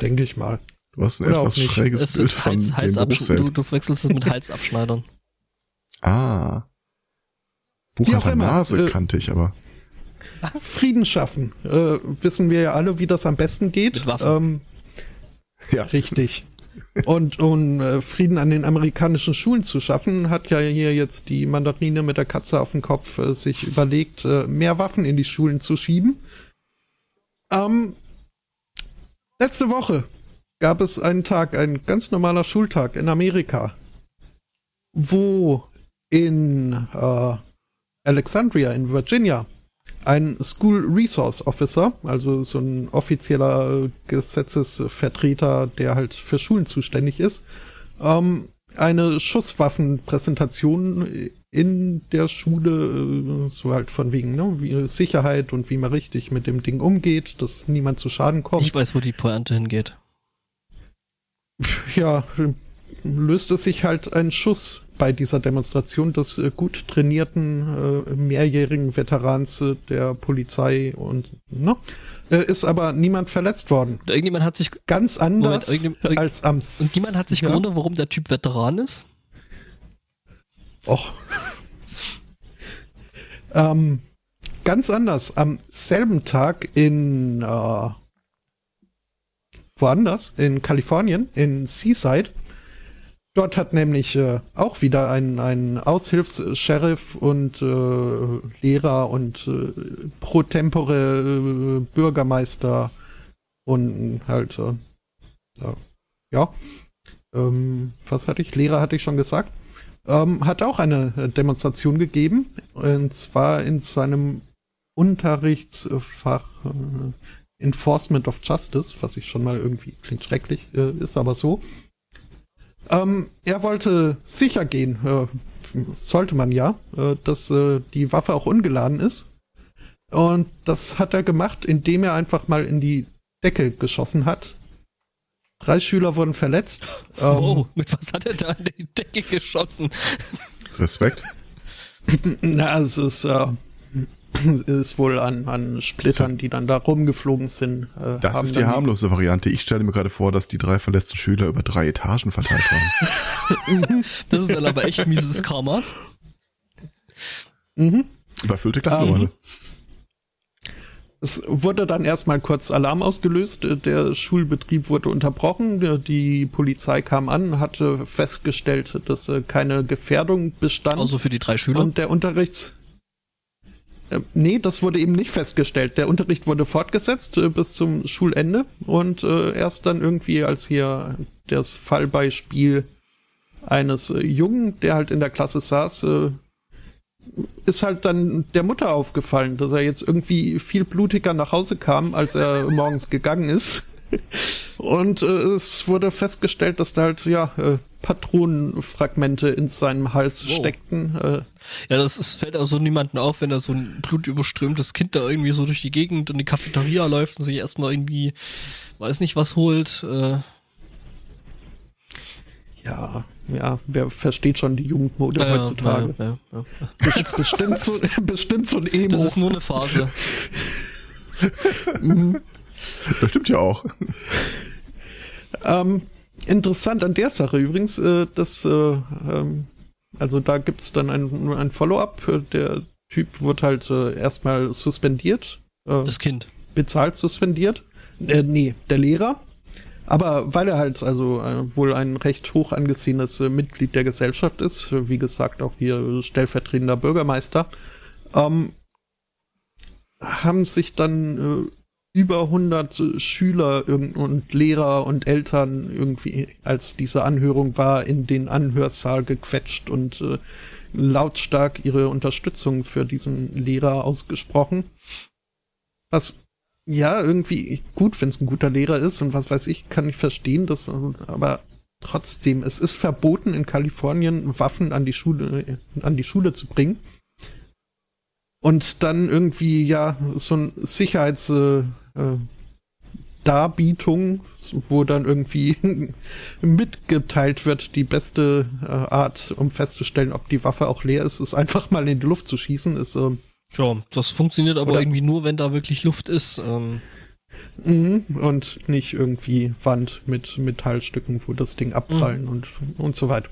denke ich mal. Du hast ein Oder etwas schräges Es Bild von Hals, dem Halsabschn du, du verwechselst es mit Halsabschneidern. Ah. Wie auch Buchhalter Nase äh, kannte ich aber. Frieden schaffen. Äh, wissen wir ja alle, wie das am besten geht. Mit Waffen. Ähm, Ja. Richtig. Und um äh, Frieden an den amerikanischen Schulen zu schaffen, hat ja hier jetzt die Mandarine mit der Katze auf dem Kopf äh, sich überlegt, äh, mehr Waffen in die Schulen zu schieben. Ähm, letzte Woche gab es einen Tag, ein ganz normaler Schultag in Amerika, wo in äh, Alexandria in Virginia ein School Resource Officer, also so ein offizieller Gesetzesvertreter, der halt für Schulen zuständig ist, ähm, eine Schusswaffenpräsentation in der Schule, äh, so halt von wegen, ne, wie Sicherheit und wie man richtig mit dem Ding umgeht, dass niemand zu Schaden kommt. Ich weiß, wo die Pointe hingeht. Ja, löste sich halt ein Schuss bei dieser Demonstration des äh, gut trainierten äh, mehrjährigen Veterans äh, der Polizei und ne, äh, ist aber niemand verletzt worden. Und irgendjemand hat sich Ganz anders Moment, irgend- irgend- als am und niemand hat sich ja. gewundert, warum der Typ Veteran ist. Och. ähm, ganz anders. Am selben Tag in äh, woanders, in Kalifornien, in Seaside. Dort hat nämlich äh, auch wieder ein, ein Aushilfs-Sheriff und äh, Lehrer und äh, pro tempore äh, Bürgermeister und halt, äh, ja, ja. Ähm, was hatte ich? Lehrer hatte ich schon gesagt ähm, hat auch eine äh, Demonstration gegeben, und zwar in seinem Unterrichtsfach äh, Enforcement of Justice, was ich schon mal irgendwie klingt schrecklich, äh, ist aber so. Ähm, er wollte sicher gehen, äh, sollte man ja, äh, dass äh, die Waffe auch ungeladen ist. Und das hat er gemacht, indem er einfach mal in die Decke geschossen hat. Drei Schüler wurden verletzt. Ähm, wow, mit was hat er da in die Decke geschossen? Respekt. Na, es ist, äh, ist wohl an, an Splittern, die dann da rumgeflogen sind. Äh, das ist die harmlose Variante. Ich stelle mir gerade vor, dass die drei verletzten Schüler über drei Etagen verteilt waren. das ist dann aber echt mieses Karma. Mhm. Überfüllte Klassenräume. Um, es wurde dann erstmal kurz Alarm ausgelöst. Der Schulbetrieb wurde unterbrochen. Die Polizei kam an, hatte festgestellt, dass äh, keine Gefährdung bestand. Also für die drei Schüler? Und der Unterrichts... Äh, nee, das wurde eben nicht festgestellt. Der Unterricht wurde fortgesetzt äh, bis zum Schulende und äh, erst dann irgendwie, als hier das Fallbeispiel eines äh, Jungen, der halt in der Klasse saß, äh, ist halt dann der Mutter aufgefallen, dass er jetzt irgendwie viel blutiger nach Hause kam, als er morgens gegangen ist. Und äh, es wurde festgestellt, dass da halt ja äh, Patronenfragmente in seinem Hals wow. steckten. Äh. Ja, das ist, fällt also niemanden auf, wenn da so ein blutüberströmtes Kind da irgendwie so durch die Gegend in die Cafeteria läuft und sich erstmal irgendwie, weiß nicht was holt. Äh. Ja, ja, wer versteht schon die Jugendmode ja, heutzutage? Ja, ja, ja, bestimmt, so, bestimmt so ein Emo. Das ist nur eine Phase. das stimmt ja auch. Ähm, interessant an der Sache übrigens, äh, dass, äh, ähm, also da gibt's dann ein, ein Follow-up. Der Typ wird halt äh, erstmal suspendiert. Äh, das Kind. Bezahlt suspendiert. Äh, nee, der Lehrer. Aber weil er halt also äh, wohl ein recht hoch angesehenes äh, Mitglied der Gesellschaft ist, wie gesagt auch hier stellvertretender Bürgermeister, ähm, haben sich dann äh, über 100 Schüler und Lehrer und Eltern irgendwie, als diese Anhörung war, in den Anhörsaal gequetscht und äh, lautstark ihre Unterstützung für diesen Lehrer ausgesprochen. Was ja, irgendwie gut, wenn es ein guter Lehrer ist und was weiß ich, kann ich verstehen, dass man, aber trotzdem, es ist verboten in Kalifornien Waffen an die Schule, an die Schule zu bringen. Und dann irgendwie, ja, so ein Sicherheits, äh, Darbietung, wo dann irgendwie mitgeteilt wird, die beste äh, Art, um festzustellen, ob die Waffe auch leer ist, ist einfach mal in die Luft zu schießen, ist äh, ja, das funktioniert aber Oder irgendwie nur, wenn da wirklich Luft ist. Ähm. Mhm, und nicht irgendwie Wand mit Metallstücken, wo das Ding abprallen mhm. und, und so weiter.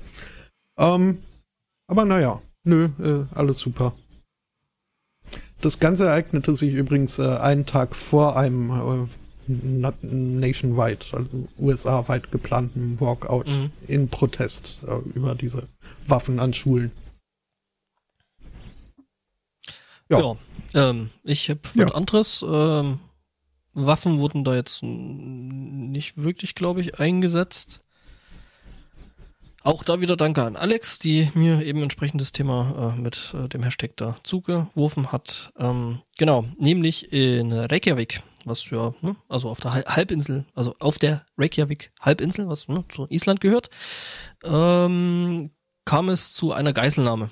Ähm, aber naja, nö, äh, alles super. Das Ganze ereignete sich übrigens äh, einen Tag vor einem äh, nationwide, also USA-weit geplanten Walkout mhm. in Protest äh, über diese Waffen an Schulen. Ja, ja ähm, ich habe ja. was anderes. Ähm, Waffen wurden da jetzt nicht wirklich, glaube ich, eingesetzt. Auch da wieder danke an Alex, die mir eben entsprechendes Thema äh, mit äh, dem Hashtag da zugeworfen hat. Ähm, genau, nämlich in Reykjavik, was ja, ne, also auf der Halbinsel, also auf der Reykjavik Halbinsel, was ne, zu Island gehört, ähm, kam es zu einer Geiselnahme.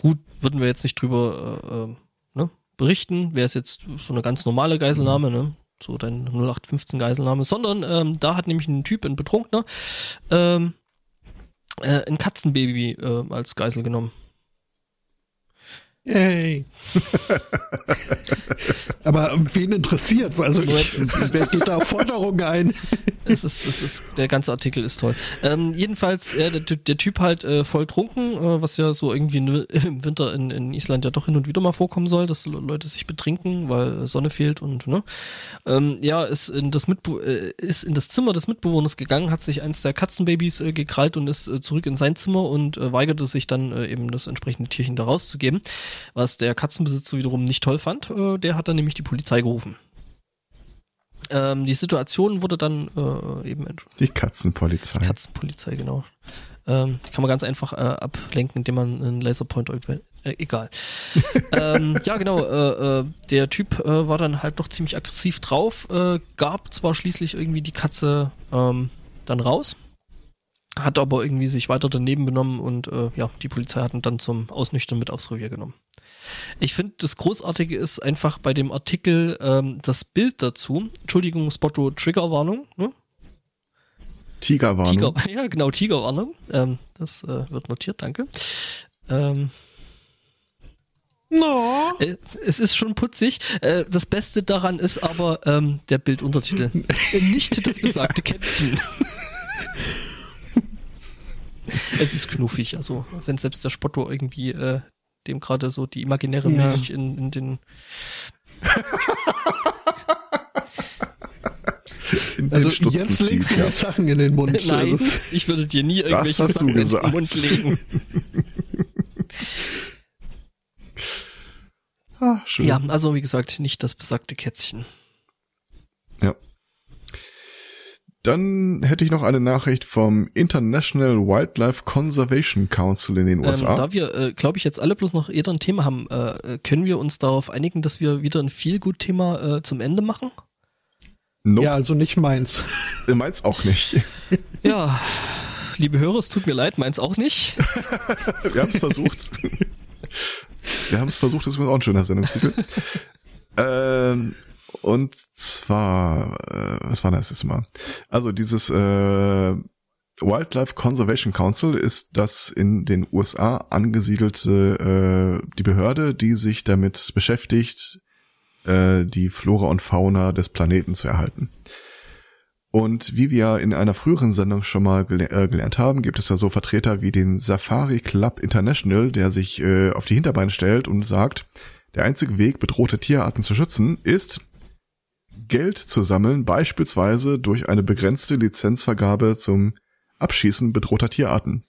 Gut, würden wir jetzt nicht drüber äh, äh ne, berichten, wäre es jetzt so eine ganz normale Geiselnahme, ne? So dein 0815 Geiselnahme, sondern ähm, da hat nämlich ein Typ, ein Betrunkener, ähm, äh, ein Katzenbaby äh, als Geisel genommen. Yay. Aber wen interessiert's? Also ich, wer geht da auf Forderungen ein? es ist, es ist, der ganze Artikel ist toll. Ähm, jedenfalls, äh, der, der, Typ halt äh, voll trunken, äh, was ja so irgendwie im Winter in, in Island ja doch hin und wieder mal vorkommen soll, dass Leute sich betrinken, weil Sonne fehlt und ne. Ähm, ja, ist in das Mitbe äh, ist in das Zimmer des Mitbewohners gegangen, hat sich eins der Katzenbabys äh, gekrallt und ist äh, zurück in sein Zimmer und weigerte sich dann eben das entsprechende Tierchen da rauszugeben, was der Katzenbesitzer wiederum nicht toll fand. Äh, der hat dann nämlich die Polizei gerufen. Ähm, die Situation wurde dann äh, eben. Die Katzenpolizei. Katzenpolizei, genau. Ähm, die kann man ganz einfach äh, ablenken, indem man einen Laserpointer irgendwann. Äh, egal. ähm, ja, genau. Äh, äh, der Typ äh, war dann halt doch ziemlich aggressiv drauf, äh, gab zwar schließlich irgendwie die Katze ähm, dann raus, hat aber irgendwie sich weiter daneben benommen und äh, ja, die Polizei hat ihn dann zum Ausnüchtern mit aufs Revier genommen. Ich finde, das Großartige ist einfach bei dem Artikel ähm, das Bild dazu. Entschuldigung, Spotto, Triggerwarnung. Ne? Tigerwarnung. Tiger, ja, genau, Tigerwarnung. Ähm, das äh, wird notiert, danke. Ähm, No. Äh, Es ist schon putzig. Äh, Das Beste daran ist aber ähm, der Bilduntertitel. Nicht das besagte Kätzchen. es ist knuffig, also wenn selbst der Spotto irgendwie äh, dem gerade so die imaginäre Ja. Milch in, in den In den Also Stutzen jetzt legst zieht, du ja. Sachen in den Mund. Nein, Das- ich würde dir nie irgendwelche Sachen in den Mund legen. Ah, schön. Ja, also wie gesagt, nicht das besagte Kätzchen. Ja. Dann hätte ich noch eine Nachricht vom International Wildlife Conservation Council in den Ähm, USA. da wir, äh, glaube ich, jetzt alle bloß noch eher ein Thema haben, äh, können wir uns darauf einigen, dass wir wieder ein viel gut Thema äh, zum Ende machen? nope, Ja, also nicht meins. ja. meins auch nicht. Ja, liebe Hörer, es tut mir leid, meins auch nicht. Wir haben es versucht. Wir haben es versucht, das ist übrigens auch ein schöner Sendungstitel. ähm, und zwar, äh, was war das jetzt mal? Also dieses äh, Wildlife Conservation Council ist das in den USA angesiedelte äh, die Behörde, die sich damit beschäftigt, äh, die Flora und Fauna des Planeten zu erhalten. Und wie wir in einer früheren Sendung schon mal gele äh, gelernt haben, gibt es da so Vertreter wie den Safari Club International, der sich äh, auf die Hinterbeine stellt und sagt, der einzige Weg, bedrohte Tierarten zu schützen, ist Geld zu sammeln, beispielsweise durch eine begrenzte Lizenzvergabe zum Abschießen bedrohter Tierarten.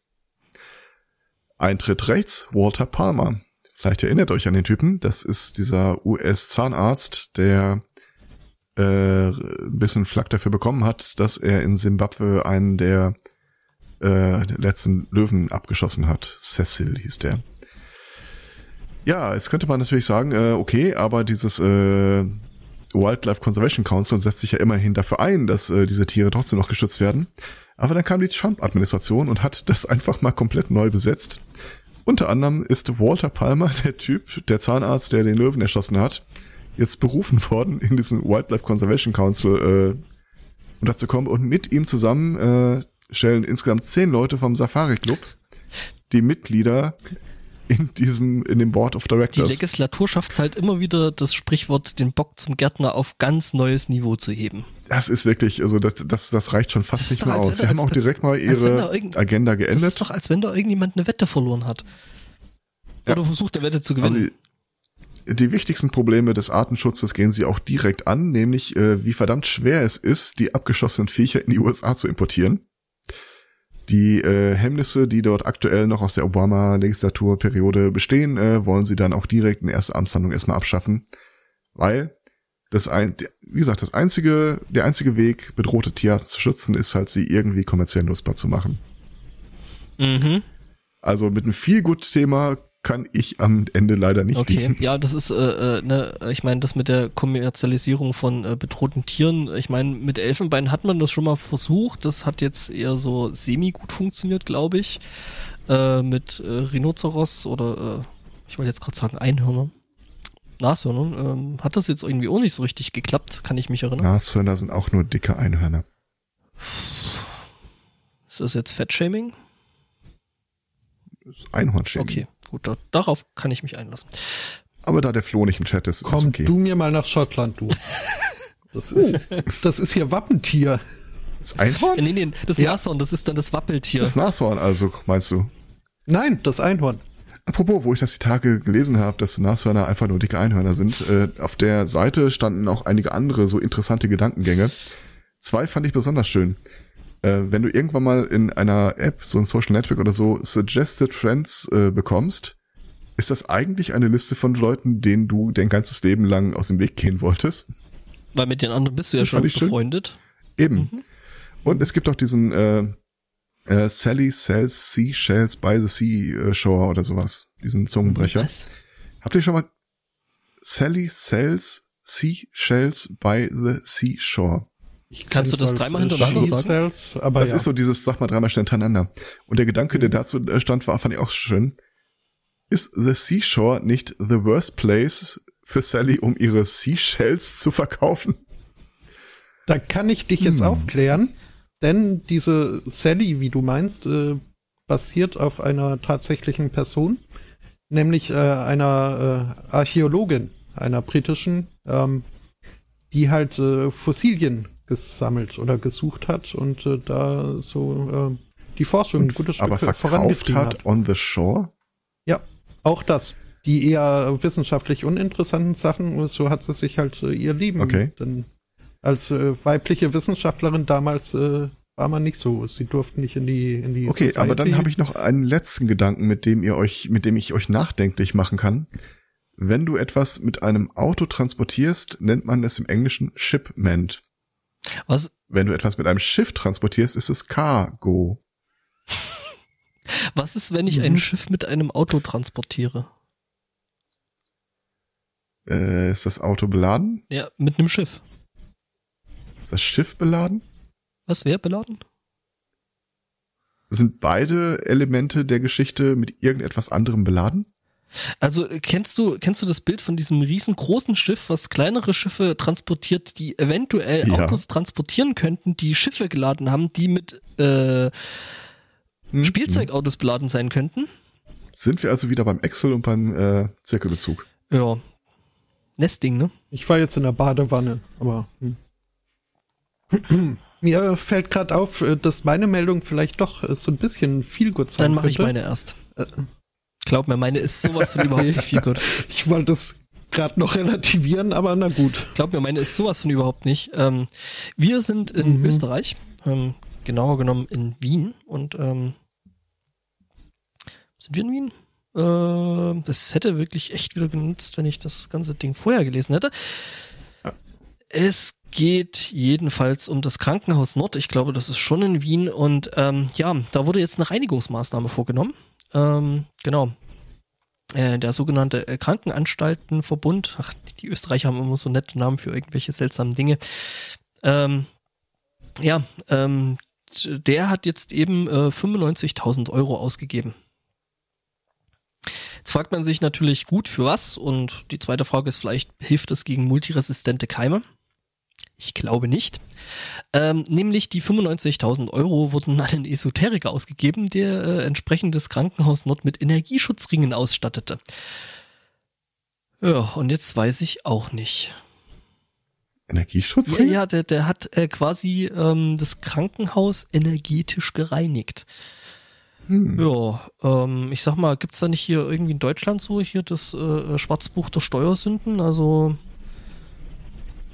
Eintritt rechts, Walter Palmer. Vielleicht erinnert euch an den Typen, das ist dieser US-Zahnarzt, der äh, ein bisschen Flack dafür bekommen hat, dass er in Simbabwe einen der äh, letzten Löwen abgeschossen hat. Cecil hieß der. Ja, jetzt könnte man natürlich sagen, äh, okay, aber dieses äh, Wildlife Conservation Council setzt sich ja immerhin dafür ein, dass äh, diese Tiere trotzdem noch geschützt werden. Aber dann kam die Trump-Administration und hat das einfach mal komplett neu besetzt. Unter anderem ist Walter Palmer, der Typ, der Zahnarzt, der den Löwen erschossen hat, jetzt berufen worden in diesen Wildlife Conservation Council äh, unterzukommen und mit ihm zusammen äh, stellen insgesamt zehn Leute vom Safari Club die Mitglieder in diesem in dem Board of Die Directors. Legislatur schafft es halt immer wieder, das Sprichwort den Bock zum Gärtner auf ganz neues Niveau zu heben. Das ist wirklich, also das, das, das reicht schon fast Das nicht mehr als aus. Sie da- haben als- auch direkt mal als wenn da ihre Agenda Das geändert. ist doch, als wenn da irgendjemand eine Wette verloren hat. Ja. Oder versucht, der Wette zu gewinnen. Also die wichtigsten Probleme des Artenschutzes gehen sie auch direkt an, nämlich äh, wie verdammt schwer es ist, die abgeschossenen Viecher in die USA zu importieren. Die äh, Hemmnisse, die dort aktuell noch aus der Obama-Legislaturperiode bestehen, äh, wollen sie dann auch direkt in erster Amtshandlung erstmal abschaffen, weil das ein, wie gesagt, das einzige, der einzige Weg, bedrohte Tierarten zu schützen, ist halt, sie irgendwie kommerziell nutzbar zu machen. mhm. Also mit einem viel gut Thema kann ich am Ende leider nicht Okay, dienen. ja, das ist, äh, äh, ne, ich meine, das mit der Kommerzialisierung von äh, bedrohten Tieren, ich meine, mit Elfenbein hat man das schon mal versucht, das hat jetzt eher so semi-gut funktioniert, glaube ich, äh, mit äh, Rhinoceros oder, äh, ich wollte jetzt gerade sagen Einhörner, Nashörnern, ähm, hat das jetzt irgendwie auch nicht so richtig geklappt, kann ich mich erinnern. Nashörner sind auch nur dicke Einhörner. Ist das jetzt Fettshaming? Einhornschäden. Okay, gut, da, darauf kann ich mich einlassen. Aber da der Flo nicht im Chat ist, ist Komm okay. du mir mal nach Schottland, du. Das ist, das ist hier Wappentier. Das Einhorn? Nee, nee, das Ja. Nashorn, das ist dann das Wappeltier. Das Nashorn also, meinst du? Nein, das Einhorn. Apropos, wo ich das die Tage gelesen habe, dass Nashörner einfach nur dicke Einhörner sind, äh, auf der Seite standen auch einige andere so interessante Gedankengänge. Zwei fand ich besonders schön. Äh, wenn du irgendwann mal in einer App, so ein Social Network oder so, Suggested Friends äh, bekommst, ist das eigentlich eine Liste von Leuten, denen du dein ganzes Leben lang aus dem Weg gehen wolltest? Weil mit den anderen bist du ja Das schon ich schön. befreundet. Eben. Und es gibt auch diesen äh, äh, Sally Sells Seashells by the Seashore oder sowas. Diesen Zungenbrecher. Was? Habt ihr schon mal Sally Sells Seashells by the Seashore? Ich Kannst du das dreimal hintereinander sagen? Cells, aber Das ja. ist so dieses, sag mal dreimal schnell hintereinander. Und der Gedanke, der dazu äh, stand, war, fand ich auch schön. Ist the Seashore nicht the worst place für Sally, um ihre Seashells zu verkaufen? Da kann ich dich jetzt Hm. aufklären, denn diese Sally, wie du meinst, äh, basiert auf einer tatsächlichen Person, nämlich äh, einer äh, Archäologin, einer britischen, ähm, die halt äh, Fossilien gesammelt oder gesucht hat und äh, da so äh, die Forschung ein gutes Stück aber verkauft hat, hat on the shore? Ja, auch das. Die eher wissenschaftlich uninteressanten Sachen, so hat sie sich halt äh, ihr Leben okay. dann als äh, weibliche Wissenschaftlerin damals äh, war man nicht so. Sie durften nicht in die in die Okay, Society. aber dann habe ich noch einen letzten Gedanken, mit dem ihr euch, mit dem ich euch nachdenklich machen kann. Wenn du etwas mit einem Auto transportierst, nennt man es im Englischen Shipment. Was? Wenn du etwas mit einem Schiff transportierst, ist es Cargo. Was ist, wenn ich mhm. ein Schiff mit einem Auto transportiere? Äh, ist das Auto beladen? Ja, mit einem Schiff. Ist das Schiff beladen? Was wäre beladen? Sind beide Elemente der Geschichte mit irgendetwas anderem beladen? Also kennst du kennst du das Bild von diesem riesengroßen Schiff, was kleinere Schiffe transportiert, die eventuell ja. Autos transportieren könnten, die Schiffe geladen haben, die mit äh, hm, Spielzeugautos beladen sein könnten? Sind wir also wieder beim Excel und beim äh, Zirkelbezug? Ja. Nesting, ne? Ich war jetzt in der Badewanne, aber hm. Mir fällt gerade auf, äh, dass meine Meldung vielleicht doch äh, so ein bisschen viel gut sein Dann mache ich meine erst. Äh, Glaub mir, meine ist sowas von überhaupt nicht viel gut. Ich wollte das gerade noch relativieren, aber na gut. Glaub mir, meine ist sowas von überhaupt nicht. Ähm, wir sind in mhm. Österreich, ähm, genauer genommen in Wien und ähm, sind wir in Wien? Äh, das hätte wirklich echt wieder genutzt, wenn ich das ganze Ding vorher gelesen hätte. Ja. Es geht jedenfalls um das Krankenhaus Nord. Ich glaube, das ist schon in Wien. Und ähm, ja, da wurde jetzt eine Reinigungsmaßnahme vorgenommen. Ähm, genau. Äh, der sogenannte äh, Krankenanstaltenverbund. Ach, die Österreicher haben immer so nette Namen für irgendwelche seltsamen Dinge. Ähm, ja, ähm, der hat jetzt eben äh, 95.000 Euro ausgegeben. Jetzt fragt man sich natürlich gut für was und die zweite Frage ist vielleicht, hilft es gegen multiresistente Keime? Ich glaube nicht. Ähm, nämlich die 95.000 Euro wurden an einen Esoteriker ausgegeben, der äh, entsprechend das Krankenhaus Nord mit Energieschutzringen ausstattete. Ja, und jetzt weiß ich auch nicht. Energieschutzringe? Ja, ja der, der hat äh, quasi ähm, das Krankenhaus energetisch gereinigt. Hm. Ja, ähm, ich sag mal, gibt's da nicht hier irgendwie in Deutschland so hier das äh, Schwarzbuch der Steuersünden? Also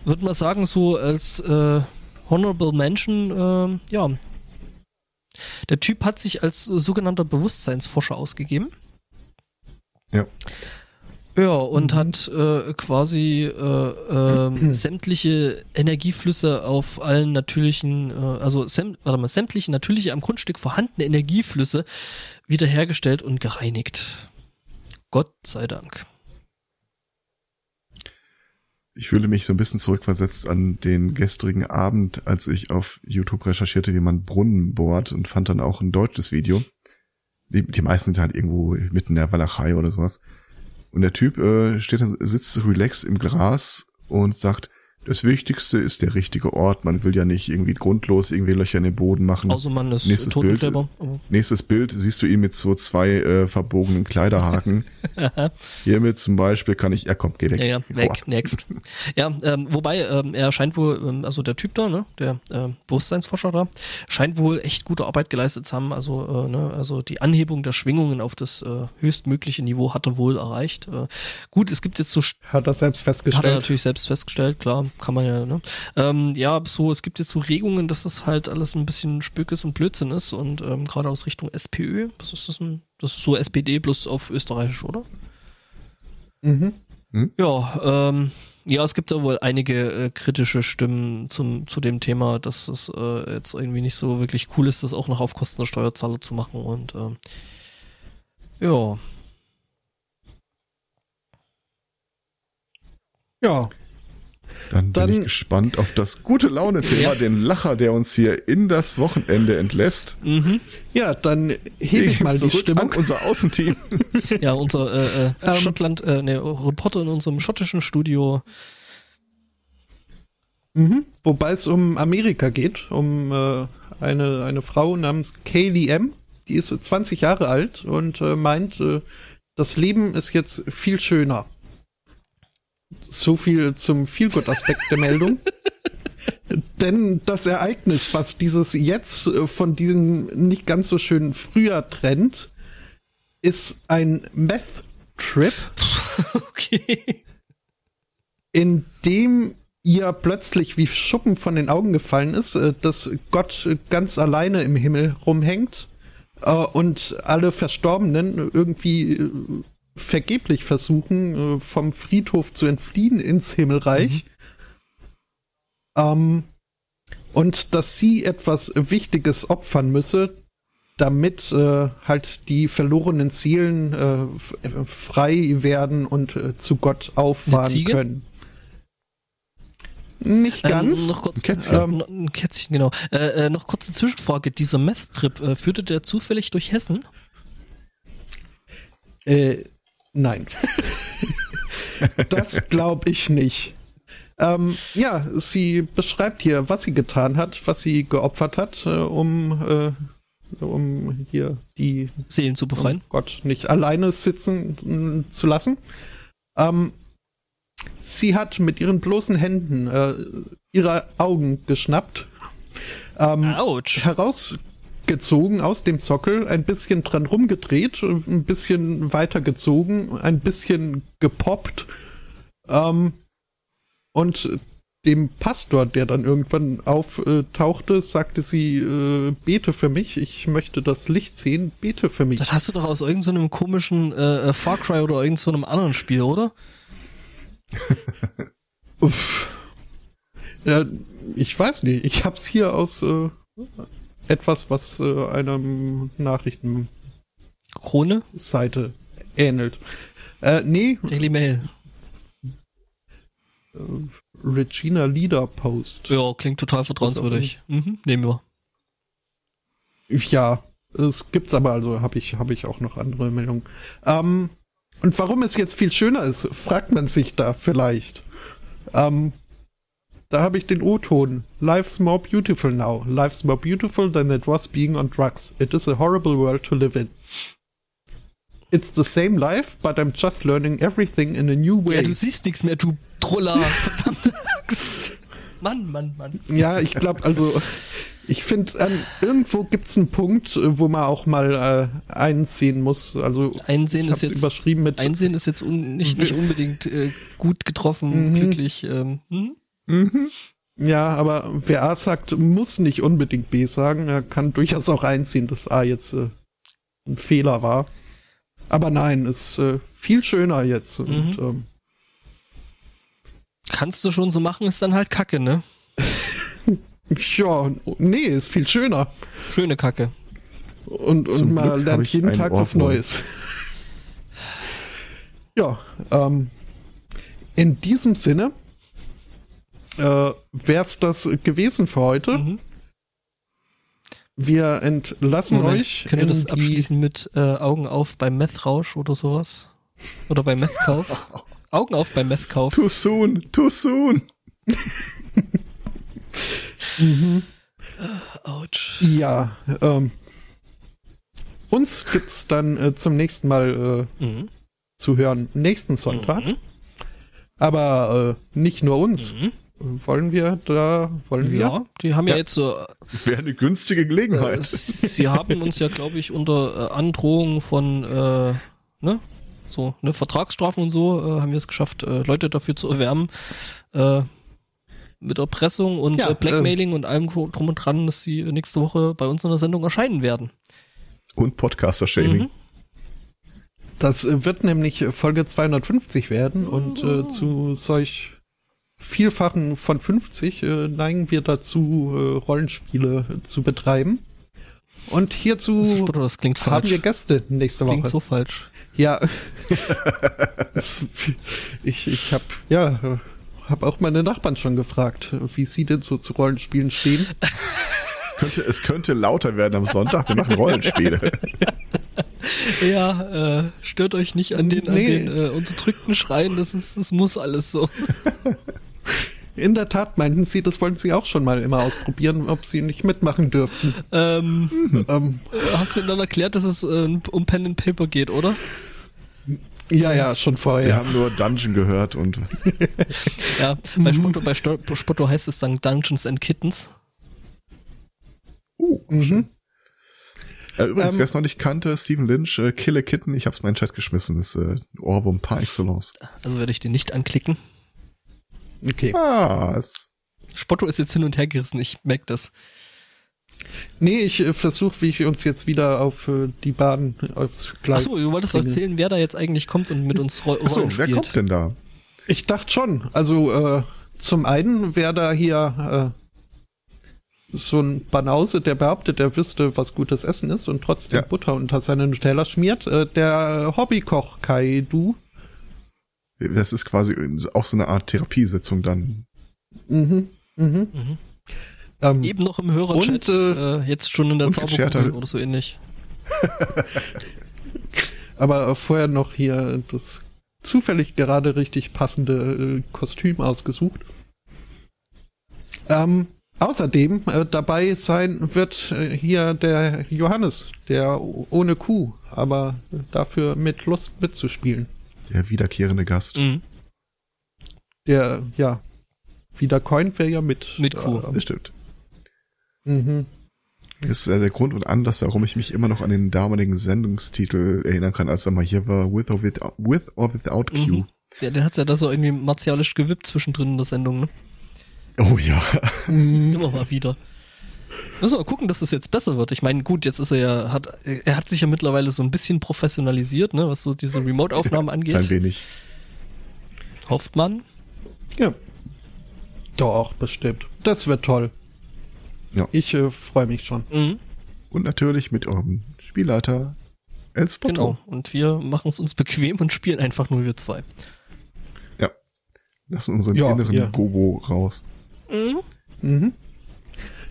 würde man sagen, so als äh, Honorable Mention, äh, ja. Der Typ hat sich als sogenannter Bewusstseinsforscher ausgegeben. Ja. Ja, und mhm. hat äh, quasi äh, äh, sämtliche Energieflüsse auf allen natürlichen, äh, also säm warte mal, sämtliche natürliche am Grundstück vorhandene Energieflüsse wiederhergestellt und gereinigt. Gott sei Dank ich fühle mich so ein bisschen zurückversetzt an den gestrigen Abend, als ich auf YouTube recherchierte, wie man Brunnen bohrt und fand dann auch ein deutsches Video. Die, die meisten sind halt irgendwo mitten in der Walachei oder sowas. Und der Typ äh, steht, sitzt relaxed im Gras und sagt, das Wichtigste ist der richtige Ort. Man will ja nicht irgendwie grundlos irgendwie Löcher in den Boden machen. Also man ist nächstes Bild, nächstes Bild siehst du ihn mit so zwei äh, verbogenen Kleiderhaken. Hiermit zum Beispiel kann ich, er kommt, geh weg. Ja, ja weg, Boah. next. Ja, ähm, wobei ähm, er scheint wohl, ähm, also der Typ da, ne, der äh, Bewusstseinsforscher da, scheint wohl echt gute Arbeit geleistet zu haben. Also, äh, ne, also die Anhebung der Schwingungen auf das äh, höchstmögliche Niveau hat er wohl erreicht. Äh, gut, es gibt jetzt so hat er selbst festgestellt. Hat er natürlich selbst festgestellt, klar kann man ja, ne? Ähm, ja, so, es gibt jetzt so Regungen, dass das halt alles ein bisschen Spökes und Blödsinn ist und ähm, gerade aus Richtung SPÖ, was ist das denn? Das ist so SPD bloß auf Österreichisch, oder? Mhm. Hm? Ja, ähm, ja, es gibt da wohl einige äh, kritische Stimmen zum, zu dem Thema, dass es äh, jetzt irgendwie nicht so wirklich cool ist, das auch noch auf Kosten der Steuerzahler zu machen und ähm, ja. Ja, dann, dann bin ich gespannt auf das gute Laune-Thema, ja. den Lacher, der uns hier in das Wochenende entlässt. Mhm. Ja, dann hebe ich mal die Stimmung. An unser Außenteam. ja, unser äh, äh, ähm, Schottland, äh, ne, Reporter in unserem schottischen Studio. Mhm. Wobei es um Amerika geht, um äh, eine, eine Frau namens Kaylee M. Die ist 20 Jahre alt und äh, meint, äh, das Leben ist jetzt viel schöner. So viel zum Feelgood-Aspekt der Meldung. Denn das Ereignis, was dieses jetzt äh, von diesem nicht ganz so schönen früher trennt, ist ein Meth-Trip, Okay. in dem ihr plötzlich wie Schuppen von den Augen gefallen ist, äh, dass Gott ganz alleine im Himmel rumhängt äh, und alle Verstorbenen irgendwie vergeblich versuchen, äh, vom Friedhof zu entfliehen ins Himmelreich. Ähm, und dass sie etwas Wichtiges opfern müsse, damit äh, halt die verlorenen Seelen äh, äh, frei werden und äh, zu Gott auffahren Ziege? können. Nicht ganz. Ähm, noch kurz, Ein Kätzchen. Ähm, noch- ein Kätzchen, genau. Äh, äh, noch kurze Zwischenfrage. Dieser Meth-Trip, äh, führte der zufällig durch Hessen? Äh, nein. das glaube ich nicht. Ähm, ja, sie beschreibt hier, was sie getan hat, was sie geopfert hat, äh, um, äh, um hier die Seelen zu befreien? um Gott nicht alleine sitzen mm, zu lassen. Ähm, sie hat mit ihren bloßen Händen äh, ihre Augen geschnappt, ähm, Autsch. Herausgezogen aus dem Sockel, ein bisschen dran rumgedreht, ein bisschen weitergezogen, ein bisschen gepoppt ähm, und dem Pastor, der dann irgendwann auftauchte, sagte sie, äh, bete für mich, ich möchte das Licht sehen, bete für mich. Das hast du doch aus irgendeinem so komischen äh, äh, Far Cry oder irgendeinem so anderen Spiel, oder? Uff. Ja, ich weiß nicht. Ich hab's hier aus äh, etwas, was äh, einem Nachrichtenseite Krone? ähnelt. Äh, nee, Daily Mail. äh, Regina Leader Post. Ja, klingt total vertrauenswürdig. Mhm, nehmen wir. Ja, es gibt's aber, also habe ich, hab ich auch noch andere Meldungen. Ähm, und warum es jetzt viel schöner ist, fragt man sich da vielleicht. Ähm, da habe ich den O-Ton. Life's more beautiful now. Life's more beautiful than it was being on drugs. It is a horrible world to live in. It's the same life, but I'm just learning everything in a new way. Ja, du siehst nichts mehr, du Troller. Verdammte Axt. Mann, Mann, Mann. Ja, ich glaube, also ich finde, ähm, irgendwo gibt's einen Punkt, äh, wo man auch mal äh, einsehen muss. Also Einsehen ist jetzt überschrieben mit Einsehen ist jetzt un, nicht, nicht unbedingt äh, gut getroffen, Mhm. glücklich. Ähm, hm? Mhm. ja, aber wer A sagt, muss nicht unbedingt B sagen. Er kann durchaus auch einsehen, dass A jetzt äh, ein Fehler war. Aber nein, ist äh, viel schöner jetzt. Und, Mhm. ähm, Kannst du schon so machen, ist dann halt Kacke, ne? ja, nee, ist viel schöner. Schöne Kacke. Und, Zum und man Glück lernt jeden Tag was Ohrwurm. Neues. ja, ähm, in diesem Sinne äh, wär's das gewesen für heute. Mhm. Wir entlassen Moment, euch können wir das die- abschließen mit äh, Augen auf beim Meth-Rausch oder sowas? Oder beim Meth-Kauf? Augen auf beim Meth-Kauf. Too soon, too soon. Mhm. Autsch. Ja, ähm, uns gibt's dann äh, zum nächsten Mal äh, Mhm. zu hören nächsten Sonntag. Mhm. Aber äh, nicht nur uns. Mhm. Wollen wir da, wollen wir? Ja, die haben ja, Ja. jetzt so, Wäre eine günstige äh, Gelegenheit. sie haben uns ja, glaube ich, unter äh, Androhung von, äh, ne, so, ne, Vertragsstrafen und so, äh, haben wir es geschafft, äh, Leute dafür zu erwärmen, äh, mit Erpressung und Ja, äh, Blackmailing und allem drum und dran, dass sie nächste Woche bei uns in der Sendung erscheinen werden. Und Podcaster-Shaming. Mhm. Das äh, wird nämlich äh, Folge 250 werden und äh, zu solch Vielfachen von 50 äh, neigen wir dazu, äh, Rollenspiele zu betreiben. Und hierzu das klingt haben falsch. wir Gäste nächste Klingt Woche. so falsch. Ja, ich, ich habe ja, hab auch meine Nachbarn schon gefragt, wie sie denn so zu Rollenspielen stehen. Es, könnte, es könnte lauter werden am Sonntag. Wir machen Rollenspiele. Ja, äh, stört euch nicht an den, Nee. an den äh, unterdrückten Schreien, das ist, das muss alles so. In der Tat meinten sie, das wollten sie auch schon mal immer ausprobieren, ob sie nicht mitmachen dürften. Ähm, Ähm, hast du denn dann erklärt, dass es äh, um Pen and Paper geht, oder? Ja, ja, schon Sie vorher. haben nur Dungeon gehört und Ja, bei Spotto, bei Spotto heißt es dann Dungeons and Kittens. uh, Mhm. Äh, übrigens, Ähm, wer es noch nicht kannte, Stephen Lynch, äh, Kill a Kitten, ich hab's mal in den Chat geschmissen, ist äh, Ohrwurm par excellence. Also werde ich den nicht anklicken. Okay. Ah, es, Spotto ist jetzt hin und her gerissen, ich merke das. Nee, ich äh, versuche, wie ich uns jetzt wieder auf äh, die Bahn, aufs Gleis. Achso, du wolltest bringen. erzählen, wer da jetzt eigentlich kommt und mit uns Ro achso, Rollen wer kommt denn da? Ich dachte schon. Also äh, zum einen wäre da hier äh, so ein Banause, der behauptet, er wüsste, was gutes Essen ist und trotzdem Ja. Butter unter seine Nutella schmiert. Äh, der Hobbykoch Kaidu. Das ist quasi auch so eine Art Therapiesitzung dann. Mhm. Mhm. Mhm. Ähm, Eben noch im Hörerchat, Und, äh, äh, jetzt schon in der Zauberkugel oder so ähnlich. aber äh, vorher noch hier das zufällig gerade richtig passende äh, Kostüm ausgesucht. Ähm, außerdem äh, dabei sein wird äh, hier der Johannes, der ohne Kuh, aber dafür mit Lust mitzuspielen. Der wiederkehrende Gast. Mhm. Der, ja, wieder wäre ja mit. Mit Kuh. Das stimmt. Mhm. Das ist äh, der Grund und Anlass, warum ich mich immer noch an den damaligen Sendungstitel erinnern kann, als er mal hier war, With or Without, with or without Q. Mhm. Ja, den hat's ja da so irgendwie martialisch gewippt zwischendrin in der Sendung, ne? Oh ja. Mhm. Immer mal wieder. Müssen wir mal gucken, dass es jetzt besser wird. Ich meine, gut, jetzt ist er ja, hat, er hat sich ja mittlerweile so ein bisschen professionalisiert, ne, was so diese Remote-Aufnahmen angeht. wenig. Hofft man. Ja. Doch, bestimmt. Das wird toll. Ja. Ich äh, freue mich schon. Mhm, Und natürlich mit eurem Spielleiter El Spotto. genau. Und wir machen es uns bequem und spielen einfach nur wir zwei. Ja. Lassen unseren Ja, inneren ja. Gobo raus. Mhm. Mhm.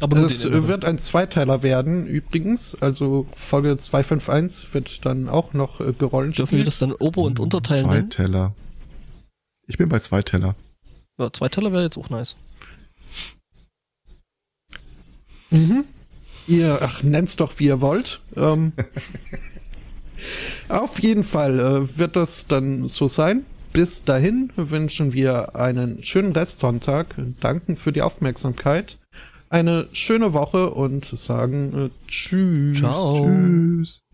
Aber Es wird ein Zweiteiler werden, übrigens. Also Folge 251 wird dann auch noch äh, gerollt. Dürfen wir das dann Ober- und Unterteil Zwei nennen? Ich bin bei zwei Teller. Ja, zwei Teller wäre jetzt auch nice. Mhm. Ihr, ach, nennt's doch wie ihr wollt. Ähm, auf jeden Fall äh, wird das dann so sein. Bis dahin wünschen wir einen schönen Restsonntag, danken für die Aufmerksamkeit, eine schöne Woche und sagen äh, Tschüss. Ciao. Tschüss.